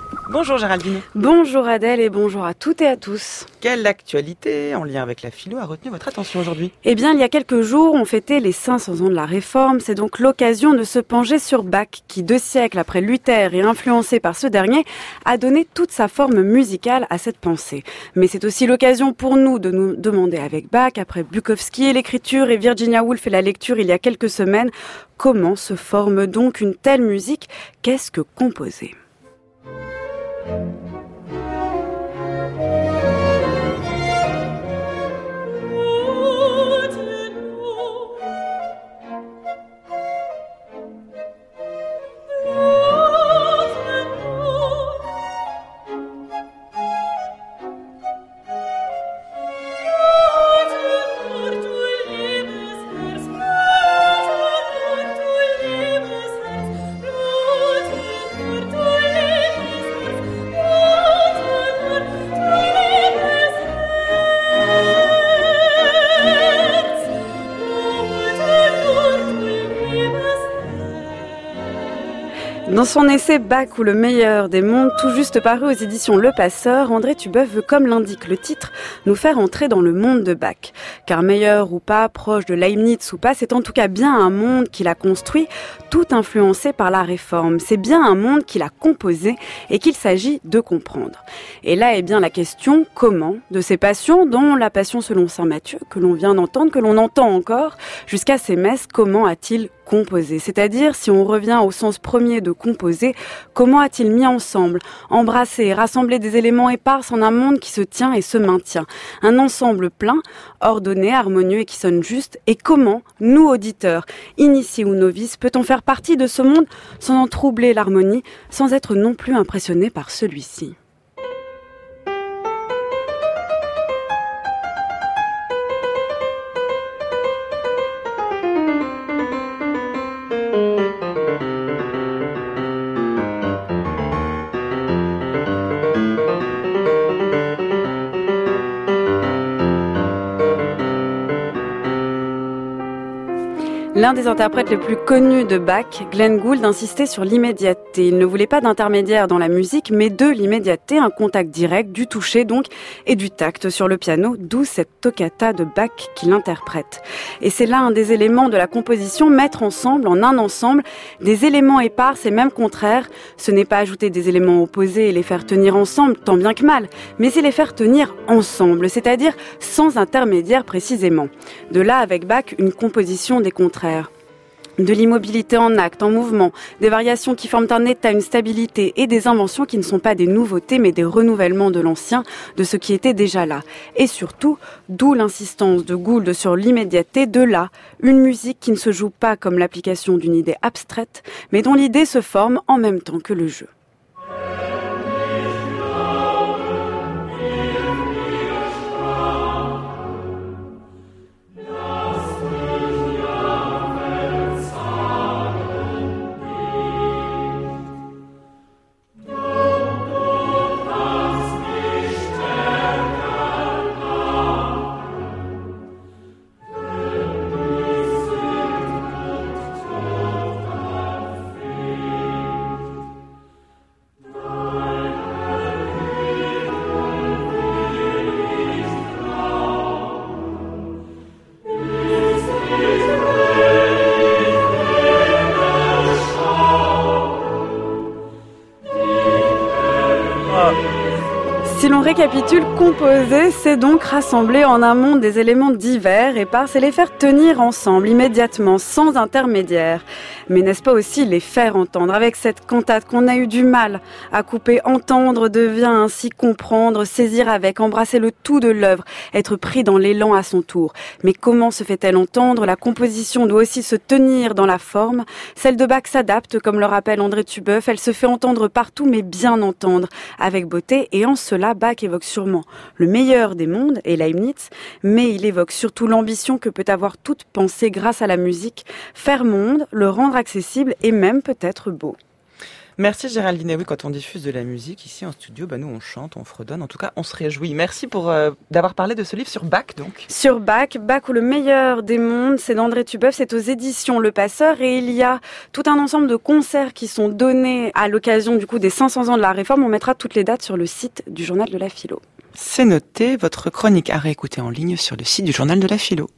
Speaker 1: Bonjour Géraldine.
Speaker 7: Bonjour Adèle et bonjour à toutes et à tous.
Speaker 1: Quelle actualité en lien avec la philo a retenu votre attention aujourd'hui
Speaker 7: Eh bien, il y a quelques jours, on fêtait les 500 ans de la Réforme. C'est donc l'occasion de se pencher sur Bach, qui deux siècles après Luther et influencé par ce dernier, a donné toute sa forme musicale à cette pensée. Mais c'est aussi l'occasion pour nous de nous demander avec Bach, après Bukowski et l'écriture et Virginia Woolf et la lecture il y a quelques semaines, comment se forme donc une telle musique? Qu'est-ce que composer? Thank you. Dans son essai Bach ou le meilleur des mondes, tout juste paru aux éditions Le Passeur, André Tubeuf veut, comme l'indique le titre, nous faire entrer dans le monde de Bach. Car meilleur ou pas, proche de Leibniz ou pas, c'est en tout cas bien un monde qu'il a construit, tout influencé par la réforme. C'est bien un monde qu'il a composé et qu'il s'agit de comprendre. Et là est bien la question, comment, de ces passions, dont la passion selon Saint Matthieu, que l'on vient d'entendre, que l'on entend encore, jusqu'à ces messes, comment a-t-il composer. C'est-à-dire, si on revient au sens premier de composer, comment a-t-il mis ensemble, embrassé, rassemblé des éléments épars en un monde qui se tient et se maintient. Un ensemble plein, ordonné, harmonieux et qui sonne juste. Et comment, nous auditeurs, initiés ou novices, peut-on faire partie de ce monde sans en troubler l'harmonie, sans être non plus impressionné par celui-ci? L'un des interprètes les plus connus de Bach, Glenn Gould, insistait sur l'immédiateté. Il ne voulait pas d'intermédiaire dans la musique, mais de l'immédiateté, un contact direct, du toucher donc, et du tact sur le piano, d'où cette toccata de Bach qu'il interprète. Et c'est là un des éléments de la composition, mettre ensemble, en un ensemble, des éléments épars et même contraires. Ce n'est pas ajouter des éléments opposés et les faire tenir ensemble, tant bien que mal, mais c'est les faire tenir ensemble, c'est-à-dire sans intermédiaire précisément. De là, avec Bach, une composition des contraires de l'immobilité en acte, en mouvement, des variations qui forment un état, une stabilité et des inventions qui ne sont pas des nouveautés mais des renouvellements de l'ancien, de ce qui était déjà là. Et surtout, d'où l'insistance de Gould sur l'immédiateté, de là, une musique qui ne se joue pas comme l'application d'une idée abstraite, mais dont l'idée se forme en même temps que le jeu. Récapitule, composer, c'est donc rassembler en un monde des éléments divers, et par c'est les faire tenir ensemble immédiatement, sans intermédiaire. Mais n'est-ce pas aussi les faire entendre Avec cette cantate qu'on a eu du mal à couper, entendre devient ainsi comprendre, saisir avec, embrasser le tout de l'œuvre, être pris dans l'élan à son tour. Mais comment se fait-elle entendre? La composition doit aussi se tenir dans la forme. Celle de Bach s'adapte, comme le rappelle André Tubeuf, elle se fait entendre partout, mais bien entendre, avec beauté, et en cela, Bach évoque sûrement le meilleur des mondes et Leibniz, mais il évoque surtout l'ambition que peut avoir toute pensée grâce à la musique, faire monde, le rendre accessible et même peut-être beau.
Speaker 1: Merci Géraldine. Oui, quand on diffuse de la musique ici en studio, bah nous on chante, on fredonne. En tout cas, on se réjouit. Merci pour euh, d'avoir parlé de ce livre sur Bach, donc.
Speaker 7: Sur Bach, Bach ou le meilleur des mondes, c'est d'André Tubeuf, c'est aux éditions Le Passeur et il y a tout un ensemble de concerts qui sont donnés à l'occasion du coup des 500 ans de la réforme. On mettra toutes les dates sur le site du journal de la philo.
Speaker 1: C'est noté. Votre chronique à réécouter en ligne sur le site du journal de la philo.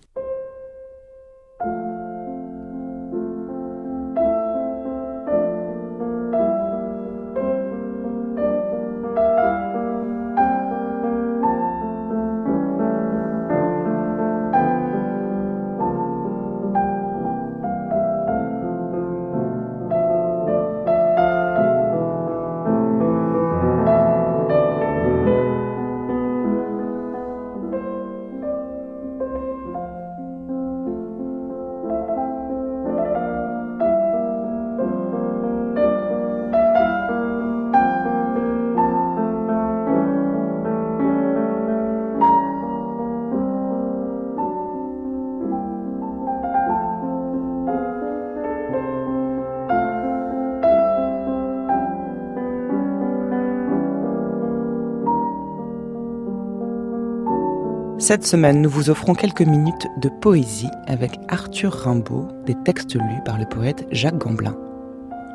Speaker 1: Cette semaine, nous vous offrons quelques minutes de poésie avec Arthur Rimbaud, des textes lus par le poète Jacques Gamblin.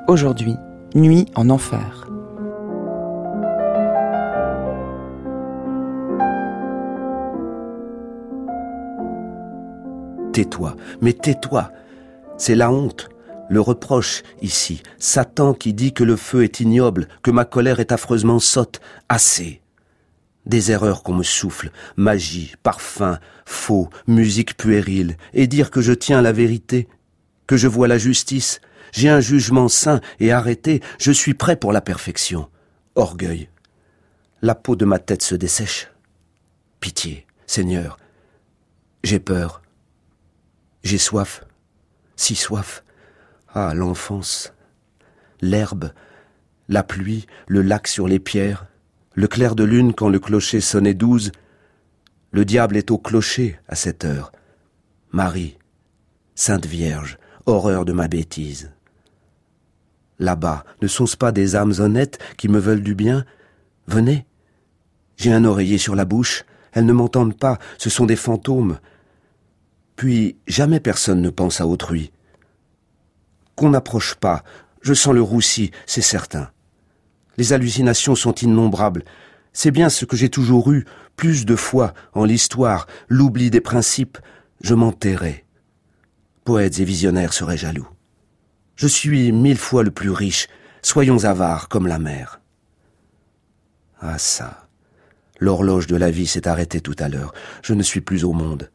Speaker 1: Aujourd'hui, Nuit en enfer.
Speaker 8: Tais-toi, mais tais-toi. C'est la honte, le reproche ici. Satan qui dit que le feu est ignoble, que ma colère est affreusement sotte. Assez. Des erreurs qu'on me souffle, magie, parfum, faux, musique puérile, et dire que je tiens la vérité, que je vois la justice, j'ai un jugement sain et arrêté, je suis prêt pour la perfection. Orgueil. La peau de ma tête se dessèche. Pitié, Seigneur. J'ai peur. J'ai soif. Si soif. Ah, l'enfance. L'herbe. La pluie, le lac sur les pierres. Le clair de lune quand le clocher sonnait douze. Le diable est au clocher à cette heure. Marie, Sainte Vierge, horreur de ma bêtise. Là-bas, ne sont-ce pas des âmes honnêtes qui me veulent du bien? Venez. J'ai un oreiller sur la bouche, elles ne m'entendent pas, ce sont des fantômes. Puis jamais personne ne pense à autrui. Qu'on n'approche pas, je sens le roussi, c'est certain. Les hallucinations sont innombrables. C'est bien ce que j'ai toujours eu, plus de fois, en l'histoire, l'oubli des principes. Je m'enterrais. Poètes et visionnaires seraient jaloux. Je suis mille fois le plus riche, soyons avares comme la mer. Ah ça. L'horloge de la vie s'est arrêtée tout à l'heure. Je ne suis plus au monde.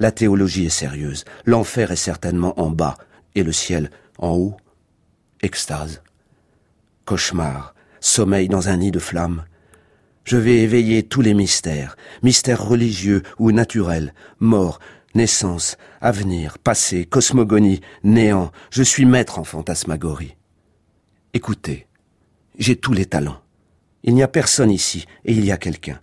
Speaker 8: La théologie est sérieuse. L'enfer est certainement en bas et le ciel en haut. Extase. Cauchemar. Sommeil dans un nid de flammes. Je vais éveiller tous les mystères, mystères religieux ou naturels, mort, naissance, avenir, passé, cosmogonie, néant. Je suis maître en fantasmagorie. Écoutez, j'ai tous les talents. Il n'y a personne ici, et il y a quelqu'un.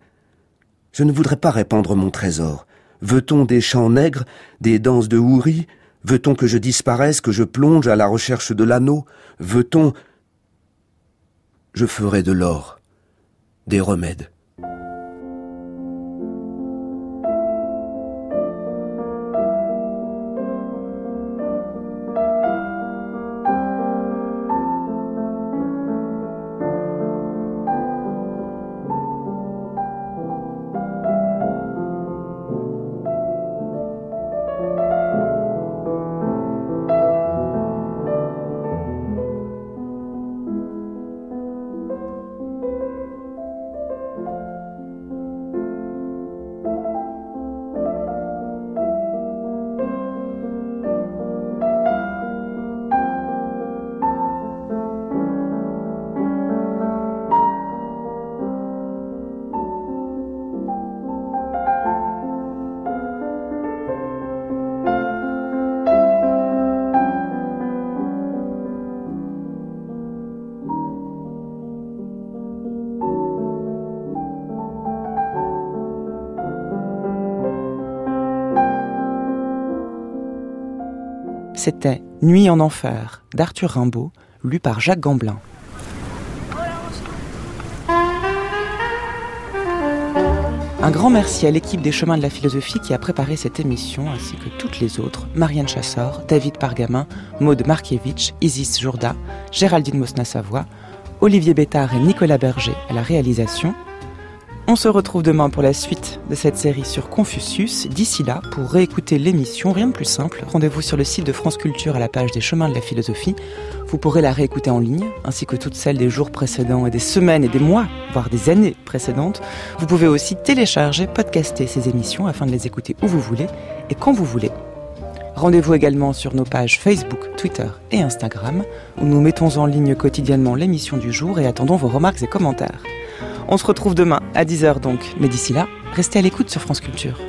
Speaker 8: Je ne voudrais pas répandre mon trésor. Veut-on des chants nègres, des danses de houris? Veut-on que je disparaisse, que je plonge à la recherche de l'anneau? Veut-on... Je ferai de l'or, des remèdes.
Speaker 1: C'était Nuit en enfer d'Arthur Rimbaud, lu par Jacques Gamblin. Un grand merci à l'équipe des Chemins de la Philosophie qui a préparé cette émission, ainsi que toutes les autres, Marianne Chassor, David Pargamin, Maude Markiewicz, Isis Jourda, Géraldine Mosna-Savoie, Olivier Bétard et Nicolas Berger à la réalisation, on se retrouve demain pour la suite de cette série sur Confucius. D'ici là, pour réécouter l'émission, rien de plus simple, rendez-vous sur le site de France Culture à la page des chemins de la philosophie. Vous pourrez la réécouter en ligne, ainsi que toutes celles des jours précédents et des semaines et des mois, voire des années précédentes. Vous pouvez aussi télécharger, podcaster ces émissions afin de les écouter où vous voulez et quand vous voulez. Rendez-vous également sur nos pages Facebook, Twitter et Instagram, où nous mettons en ligne quotidiennement l'émission du jour et attendons vos remarques et commentaires. On se retrouve demain à 10h donc, mais d'ici là, restez à l'écoute sur France Culture.